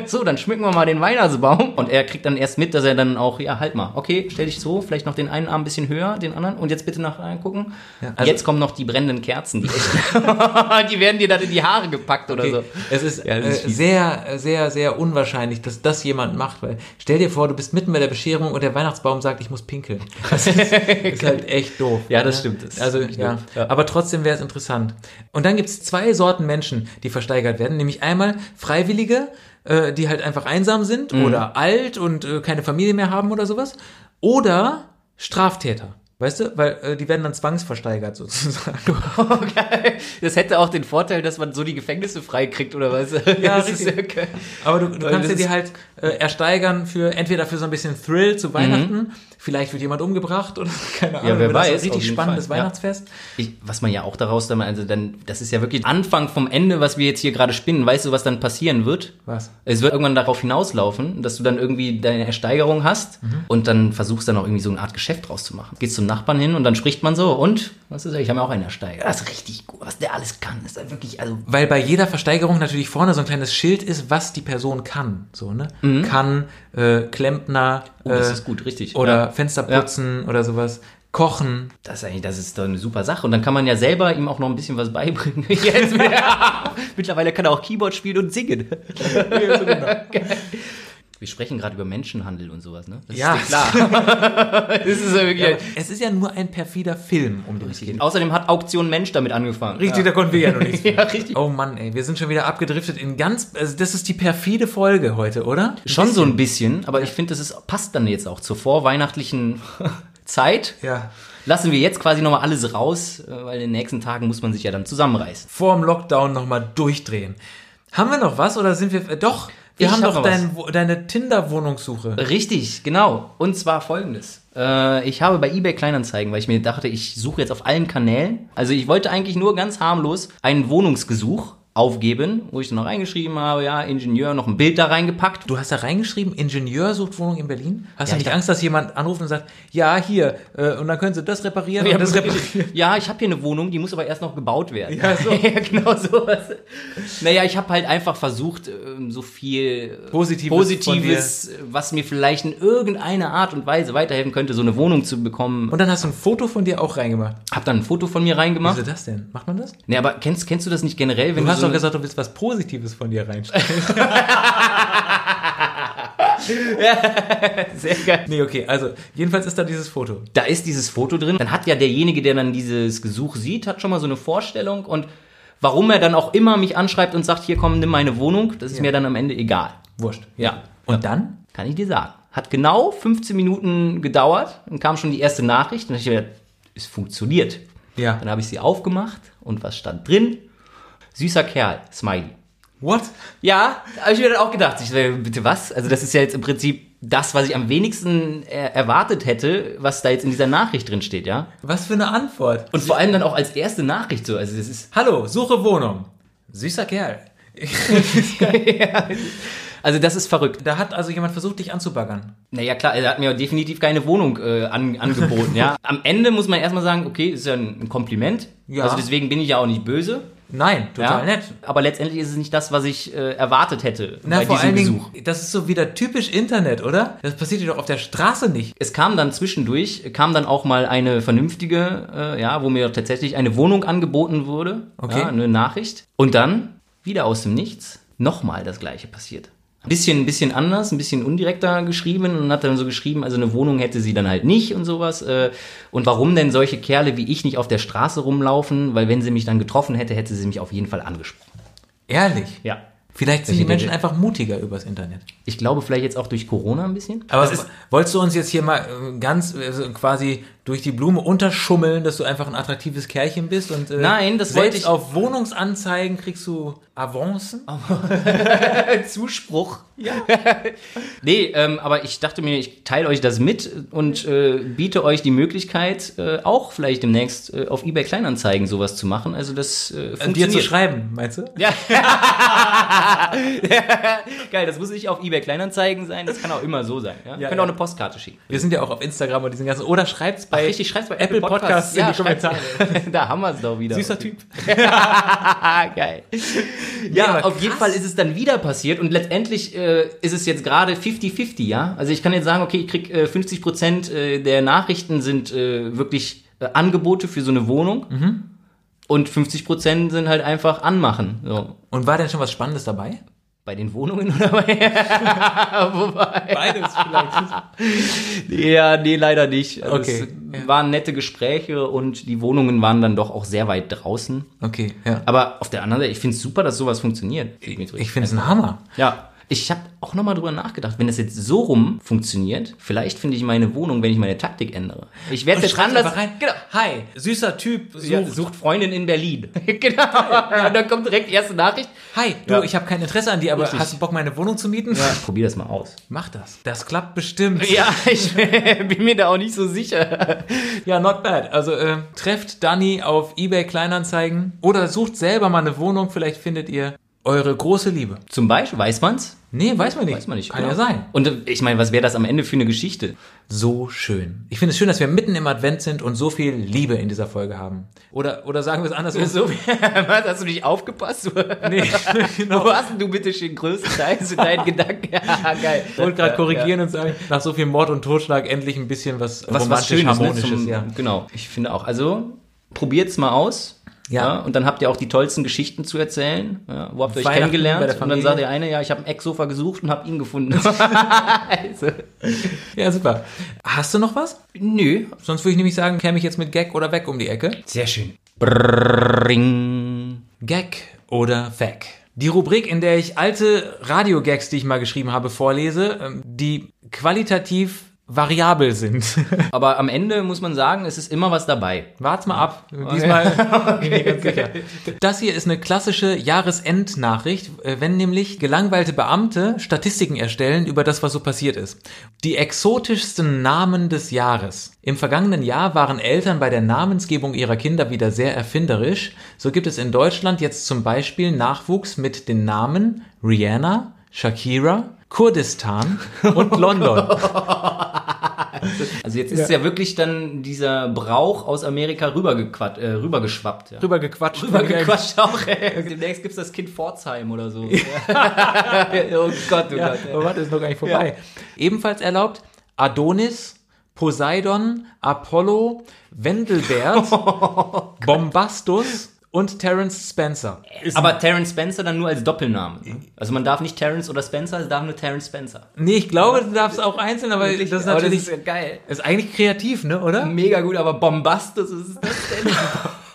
so, dann schmücken wir mal den Weihnachtsbaum. Und er kriegt dann erst mit, dass er dann auch, ja, halt mal, okay, stell dich so, vielleicht noch den einen Arm ein bisschen höher, den anderen. Und jetzt bitte nach reingucken. Ja, also- jetzt kommen noch die brennenden Kerzen, die <laughs> die werden dir dann in die Haare gepackt oder so. Okay. Es ist, Ja, ist äh, sehr, sehr, sehr unwahrscheinlich, dass das jemand macht, weil stell dir vor, du bist mitten bei der Bescherung und der Weihnachtsbaum sagt, ich muss pinkeln. Das ist, <laughs> ist halt echt doof. Ja, das ne? stimmt, das also, doof, ja. Aber trotzdem wäre es interessant. Und dann gibt es zwei Sorten Menschen, die versteigert werden, nämlich einmal Freiwillige, äh, die halt einfach einsam sind Mhm. oder alt und äh, keine Familie mehr haben oder sowas, oder Straftäter. Weißt du, weil äh, die werden dann zwangsversteigert sozusagen. <laughs> Okay. Das hätte auch den Vorteil, dass man so die Gefängnisse freikriegt, oder was? Ja, <laughs> Das ist okay. Aber du, du kannst dir die halt äh, ersteigern für entweder für so ein bisschen Thrill zu Weihnachten, vielleicht wird jemand umgebracht oder <laughs> keine Ahnung. wer aber das ist weiß, ein richtig spannendes Fall, ja. Weihnachtsfest. Ich, was man ja auch daraus dann, also dann, das ist ja wirklich Anfang vom Ende, was wir jetzt hier gerade spinnen. Weißt du, was dann passieren wird? Was? Es wird irgendwann darauf hinauslaufen, dass du dann irgendwie deine Ersteigerung hast und dann versuchst dann auch irgendwie so eine Art Geschäft draus zu machen. Gehst zum Nachbarn hin und dann spricht man so und, was ist das? Ich habe ja auch einen Ersteiger. Das ist richtig gut, was der alles kann. Ist halt wirklich, also Weil bei jeder Versteigerung natürlich vorne so ein kleines Schild ist, was die Person kann. So, ne? Kann, äh, Klempner, oh, das äh, ist gut, richtig. oder Ja. Fenster putzen oder sowas. Kochen. Das ist eigentlich, das ist doch eine super Sache. Und dann kann man ja selber ihm auch noch ein bisschen was beibringen. <laughs> Jetzt, <laughs> mittlerweile kann er auch Keyboard spielen und singen. <laughs> Geil. Wir sprechen gerade über Menschenhandel und sowas, ne? Das Ja. ist klar. <laughs> das ist ja wirklich. Ja, es ist ja nur ein perfider Film, um den es geht. Außerdem hat Auktion Mensch damit angefangen. Richtig, da konnten wir ja noch nichts. <laughs> Ja, richtig. Oh Mann, ey, wir sind schon wieder abgedriftet in ganz, also das ist die perfide Folge heute, oder? Schon so ein bisschen, aber ich finde, das ist, passt dann jetzt auch zur vorweihnachtlichen <laughs> Zeit. Ja. Lassen wir jetzt quasi nochmal alles raus, äh, weil in den nächsten Tagen muss man sich ja dann zusammenreißen. Vor dem Lockdown nochmal durchdrehen. Haben wir noch was oder sind wir, äh, doch, wir Ich haben hab doch dein, deine Tinder-Wohnungssuche. Richtig, genau. Und zwar folgendes. Äh, ich habe bei eBay Kleinanzeigen, weil ich mir dachte, ich suche jetzt auf allen Kanälen. Also ich wollte eigentlich nur ganz harmlos einen Wohnungsgesuch aufgeben, wo ich dann noch reingeschrieben habe, ja, Ingenieur, noch ein Bild da reingepackt. Du hast da reingeschrieben, Ingenieur sucht Wohnung in Berlin? Hast Ja, du ich nicht Angst, dass jemand anruft und sagt, ja, hier, äh, und dann können sie das reparieren und das reparieren? ja, ich habe hier eine Wohnung, die muss aber erst noch gebaut werden. Ja, so. <laughs> ja genau sowas. Naja, ich habe halt einfach versucht, ähm, so viel Positives Positives was mir vielleicht in irgendeiner Art und Weise weiterhelfen könnte, so eine Wohnung zu bekommen. Und dann hast du ein Foto von dir auch reingemacht. Hab dann ein Foto von mir reingemacht. Wieso das denn? Macht man das? Nee, aber kennst, kennst du das nicht generell, wenn Du du, so doch eine- gesagt, du willst was Positives von dir reinstellen. <laughs> <laughs> Sehr geil. nee, okay, also, jedenfalls ist da dieses Foto. Da ist dieses Foto drin. Dann hat ja derjenige, der dann dieses Gesuch sieht, hat schon mal so eine Vorstellung und warum er dann auch immer mich anschreibt und sagt, hier komm, nimm meine Wohnung, das ist Ja. mir dann am Ende egal. Wurscht. Ja. Und dann? Kann ich dir sagen. Hat genau 15 Minuten gedauert, dann kam schon die erste Nachricht und ich dachte, es funktioniert. Ja. Dann habe ich sie aufgemacht und was stand drin? Süßer Kerl, Smiley. What? Ja, habe ich mir dann auch gedacht. Ich bitte was? Also das ist ja jetzt im Prinzip das, was ich am wenigsten er erwartet hätte, was da jetzt in dieser Nachricht drin steht, ja? Was für eine Antwort. Und vor allem dann auch als erste Nachricht so. Also das ist Hallo, suche Wohnung. Süßer Kerl. <laughs> Also das ist verrückt. Da hat also jemand versucht, dich anzubaggern. Naja, klar, er hat mir definitiv keine Wohnung äh, an, angeboten, ja. <laughs> Am Ende muss man erstmal sagen, okay, ist ja ein Kompliment. Ja. Also deswegen bin ich ja auch nicht böse. Nein, total ja. nett. Aber letztendlich ist es nicht das, was ich äh, erwartet hätte Na, bei vor diesem allen Besuch. Dingen, das ist so wieder typisch Internet, oder? Das passiert dir doch auf der Straße nicht. Es kam dann zwischendurch, kam dann auch mal eine vernünftige, äh, ja, wo mir tatsächlich eine Wohnung angeboten wurde. Okay. Ja, eine Nachricht. Und dann, wieder aus dem Nichts, nochmal das gleiche passiert. Ein bisschen, ein bisschen anders, ein bisschen undirekter geschrieben und hat dann so geschrieben, also eine Wohnung hätte sie dann halt nicht und sowas. Äh, und warum denn solche Kerle wie ich nicht auf der Straße rumlaufen? Weil wenn sie mich dann getroffen hätte, hätte sie mich auf jeden Fall angesprochen. Ehrlich. Ja. Vielleicht sind die Menschen einfach mutiger übers Internet. Ich glaube vielleicht jetzt auch durch Corona ein bisschen. Aber ist, wolltest du uns jetzt hier mal äh, ganz äh, quasi durch die Blume unterschummeln, dass du einfach ein attraktives Kerlchen bist und äh, Nein, das selbst wollte ich- auf Wohnungsanzeigen kriegst du Avancen? <laughs> Zuspruch. Ja. <laughs> nee, ähm, aber ich dachte mir, ich teile euch das mit und äh, biete euch die Möglichkeit, äh, auch vielleicht demnächst äh, auf eBay Kleinanzeigen sowas zu machen. Also das äh, An dir zu funktioniert. schreiben, meinst du? <laughs> Ja. <laughs> Geil, das muss nicht auf eBay Kleinanzeigen sein, das kann auch immer so sein. Ja? Ja, Könnt ja. auch eine Postkarte schicken. Wir sind ja auch auf Instagram und diesen ganzen. Oder schreibt's bei, Ach, richtig, schreibt's bei Apple Podcasts in die Kommentare. da haben wir es doch wieder. Süßer Typ. Geil. Ja, auf jeden Fall ist es dann wieder passiert und letztendlich äh, ist es jetzt gerade 50-50, ja. Also ich kann jetzt sagen, okay, ich krieg äh, 50 Prozent äh, der Nachrichten sind äh, wirklich äh, Angebote für so eine Wohnung und 50 Prozent sind halt einfach anmachen. So. Und war denn schon was Spannendes dabei? Bei den Wohnungen oder bei? <laughs> Wobei. Beides vielleicht. <laughs> Ja, nee, leider nicht. Also Okay, Es waren nette Gespräche und die Wohnungen waren dann doch auch sehr weit draußen. Okay, ja. Aber auf der anderen Seite, ich finde es super, dass sowas funktioniert. Ich finde es ein Hammer. Ja. Ich habe auch nochmal drüber nachgedacht, wenn es jetzt so rum funktioniert, vielleicht finde ich meine Wohnung, wenn ich meine Taktik ändere. Ich werde jetzt anders. Genau. Hi, süßer Typ, sucht. Ja, sucht Freundin in Berlin. <laughs> genau. Und dann kommt direkt die erste Nachricht. Hi, du, Ja. ich habe kein Interesse an dir, aber Richtig. hast du Bock, meine Wohnung zu mieten? Ja, probier das mal aus. Mach das. Das klappt bestimmt. <laughs> Ja, ich <laughs> bin mir da auch nicht so sicher. Ja, not bad. Also äh, trefft Dani auf eBay Kleinanzeigen oder sucht selber mal eine Wohnung. Vielleicht findet ihr eure große Liebe. Zum Beispiel, weiß man's? Nee, weiß man nicht. Weiß man nicht. Kann genau. ja sein. Und äh, ich meine, was wäre das am Ende für eine Geschichte? So schön. Ich finde es schön, dass wir mitten im Advent sind und so viel Liebe in dieser Folge haben. Oder, oder sagen wir es andersrum. <laughs> So, was, hast du nicht aufgepasst? <laughs> Nee, <laughs> genau. Wo hast denn du bitte schön größtenteils in deinen Gedanken? Ja, geil. Ich wollte gerade korrigieren und sagen, nach so viel Mord und Totschlag endlich ein bisschen was, Was, was romantisch Schönes, ne? harmonisches. Zum, ja. Genau. Ich finde auch. Also, probiert's mal aus. Ja. Und dann habt ihr auch die tollsten Geschichten zu erzählen. Ja, wo habt ihr euch kennengelernt? und dann sagt der eine, ja, ich habe ein Ecksofa gesucht und habe ihn gefunden. <laughs> also, ja, super. Hast du noch was? nö. Sonst würde ich nämlich sagen, käme ich jetzt mit Gag oder Weg um die Ecke. Sehr schön. Brrring. Gag oder Fact. Die Rubrik, in der ich alte Radiogags, die ich mal geschrieben habe, vorlese, ähm, die qualitativ variabel sind. <laughs> Aber am Ende muss man sagen, es ist immer was dabei. Wart's mal ab. <laughs> Diesmal <laughs> bin ich ganz sicher. Das hier ist eine klassische Jahresendnachricht, äh, wenn nämlich gelangweilte Beamte Statistiken erstellen über das, was so passiert ist. Die exotischsten Namen des Jahres. Im vergangenen Jahr waren Eltern bei der Namensgebung ihrer Kinder wieder sehr erfinderisch. So gibt es in Deutschland jetzt zum Beispiel Nachwuchs mit den Namen Rihanna, Shakira, Kurdistan und London. <laughs> Also jetzt ist ja. ja wirklich dann dieser Brauch aus Amerika rübergequat, äh, rübergeschwappt. Ja. Drüber gequatscht. Rübergequatscht auch. Ey. <laughs> Demnächst gibt's das Kind Pforzheim oder so. <laughs> oh Gott, oh Ja, Gott. aber warte, ist noch gar nicht vorbei. Ebenfalls erlaubt Adonis, Poseidon, Apollo, Wendelbert, Bombastus und Terence Spencer. Aber Terence Spencer dann nur als Doppelname. ne? Also man darf nicht Terence oder Spencer, es darf nur Terence Spencer. Nee, ich glaube, du darfst auch einzeln, aber das ist Aber natürlich das ist ja geil. ist eigentlich kreativ, ne, oder? Mega gut, aber Bombastus, was ist das denn?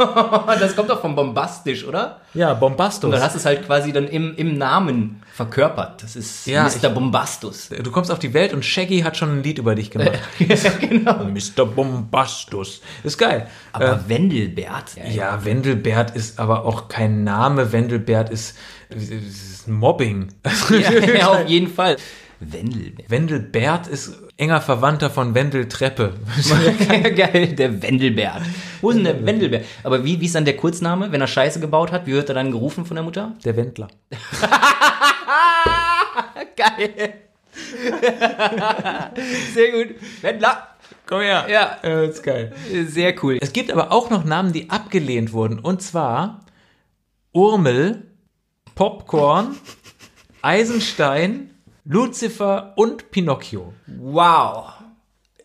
<laughs> das kommt doch von bombastisch, oder? Ja, Bombastus. Und dann hast du es halt quasi dann im, im Namen verkörpert. Das ist Ja, Mr. Bombastus. Du kommst auf die Welt und Shaggy hat schon ein Lied über dich gemacht. <laughs> genau. Mr. Bombastus. Ist geil. Aber Wendelbert. Äh, ja, Wendelbert ist aber auch kein Name. Wendelbert ist, ist Mobbing. <laughs> ja, ja, auf jeden Fall. Wendelbert. Wendelbert ist enger Verwandter von Wendel Treppe. <laughs> Geil, der Wendelbert. Wo ist denn der Wendelbert? Aber wie, wie ist dann der Kurzname, wenn er Scheiße gebaut hat? Wie wird er dann gerufen von der Mutter? Der Wendler. <laughs> Geil. Sehr gut. Wendler. Komm her. Ja. Äh, ist geil. Sehr cool. Es gibt aber auch noch Namen, die abgelehnt wurden. Und zwar Urmel, Popcorn, <laughs> Eisenstein, Lucifer und Pinocchio. Wow.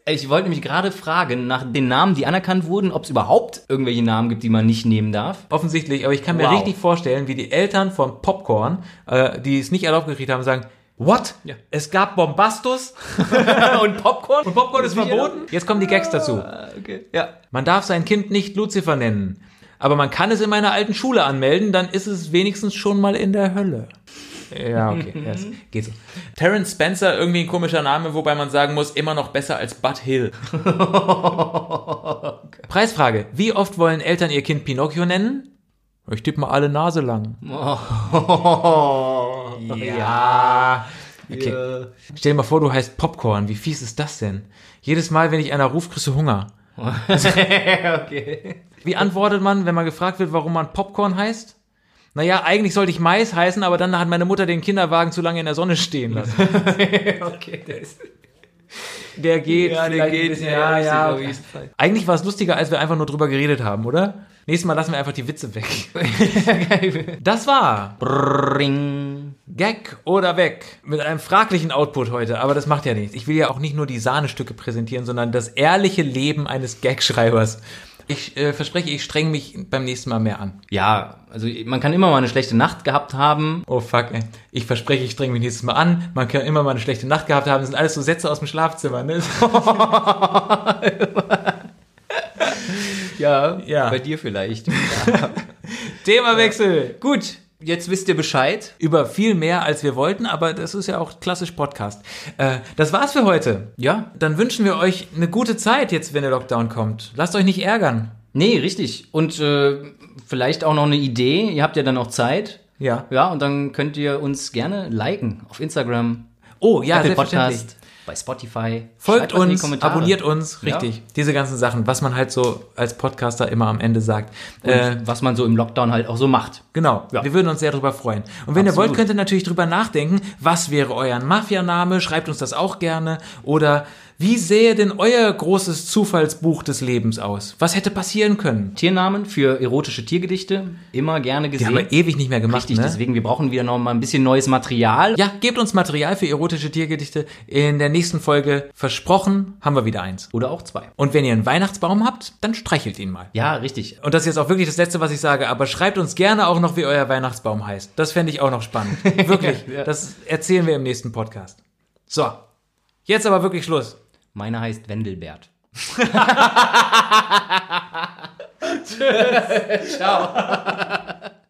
Ich wollte mich gerade fragen, nach den Namen, die anerkannt wurden, ob es überhaupt irgendwelche Namen gibt, die man nicht nehmen darf. Offensichtlich, aber ich kann mir Wow. richtig vorstellen, wie die Eltern von Popcorn, äh, die es nicht erlaubt gekriegt haben, sagen, What? Ja. Es gab Bombastus <laughs> Und Popcorn? und Popcorn ist verboten? Jetzt kommen die Gags dazu. Ah, Okay. Ja. Man darf sein Kind nicht Lucifer nennen, aber man kann es in meiner alten Schule anmelden, dann ist es wenigstens schon mal in der Hölle. Ja, okay, <laughs> das geht so. Terence Spencer, irgendwie ein komischer Name, wobei man sagen muss, immer noch besser als Bud Hill. <laughs> Preisfrage. Wie oft wollen Eltern ihr Kind Pinocchio nennen? Ich tippe mal alle Nase lang. <laughs> Ja. Okay. Stell dir mal vor, du heißt Popcorn. Wie fies ist das denn? Jedes Mal, wenn ich einer ruft, kriegst du Hunger. <laughs> okay. Wie antwortet man, wenn man gefragt wird, warum man Popcorn heißt? Naja, eigentlich sollte ich Mais heißen, aber dann hat meine Mutter den Kinderwagen zu lange in der Sonne stehen lassen. <laughs> okay, der ist. Der geht. Ja, der geht, bisschen, ja, ja. Eigentlich war es lustiger, als wir einfach nur drüber geredet haben, oder? Nächstes Mal lassen wir einfach die Witze weg. <laughs> Das war Ring. Gag oder weg. Mit einem fraglichen Output heute, aber das macht ja nichts. Ich will ja auch nicht nur die Sahnestücke präsentieren, sondern das ehrliche Leben eines Gagschreibers. Ich äh, verspreche, ich streng mich beim nächsten Mal mehr an. Ja, also man kann immer mal eine schlechte Nacht gehabt haben. Oh fuck, ey. Ich verspreche, ich streng mich nächstes Mal an. Man kann immer mal eine schlechte Nacht gehabt haben. Das sind alles so Sätze aus dem Schlafzimmer, ne? <laughs> Ja, Ja. bei dir vielleicht. <laughs> Themawechsel. Gut, jetzt wisst ihr Bescheid. Über viel mehr, als wir wollten, aber das ist ja auch klassisch Podcast. Äh, das war's für heute. Ja, Dann wünschen wir euch eine gute Zeit jetzt, wenn der Lockdown kommt. Lasst euch nicht ärgern. nee, richtig. Und äh, vielleicht auch noch eine Idee. Ihr habt ja dann auch Zeit. Ja. Ja, und dann könnt ihr uns gerne liken auf Instagram, Oh, ja, Apple. Podcast, bei Spotify. Folgt uns, abonniert uns, Ja. richtig. Diese ganzen Sachen, was man halt so als Podcaster immer am Ende sagt. Äh, was man so im Lockdown halt auch so macht. Genau, Ja. wir würden uns sehr darüber freuen. Und wenn ihr Absolut. wollt, könnt ihr natürlich drüber nachdenken, was wäre euer Mafianame, schreibt uns das auch gerne. Oder wie sähe denn euer großes Zufallsbuch des Lebens aus? Was hätte passieren können? Tiernamen für erotische Tiergedichte, immer gerne Die gesehen. haben wir ewig nicht mehr gemacht, Richtig, ne? deswegen, wir brauchen wieder noch mal ein bisschen neues Material. Ja, gebt uns Material für erotische Tiergedichte. In der nächsten Folge, versprochen, haben wir wieder eins. Oder auch zwei. Und wenn ihr einen Weihnachtsbaum habt, dann streichelt ihn mal. Ja, richtig. Und das ist jetzt auch wirklich das Letzte, was ich sage, aber schreibt uns gerne auch noch, wie euer Weihnachtsbaum heißt. Das fände ich auch noch spannend. <laughs> Wirklich. Ja. Das erzählen wir im nächsten Podcast. So. Jetzt aber wirklich Schluss. Meiner heißt Wendelbert. <laughs> <laughs> Ciao. <laughs>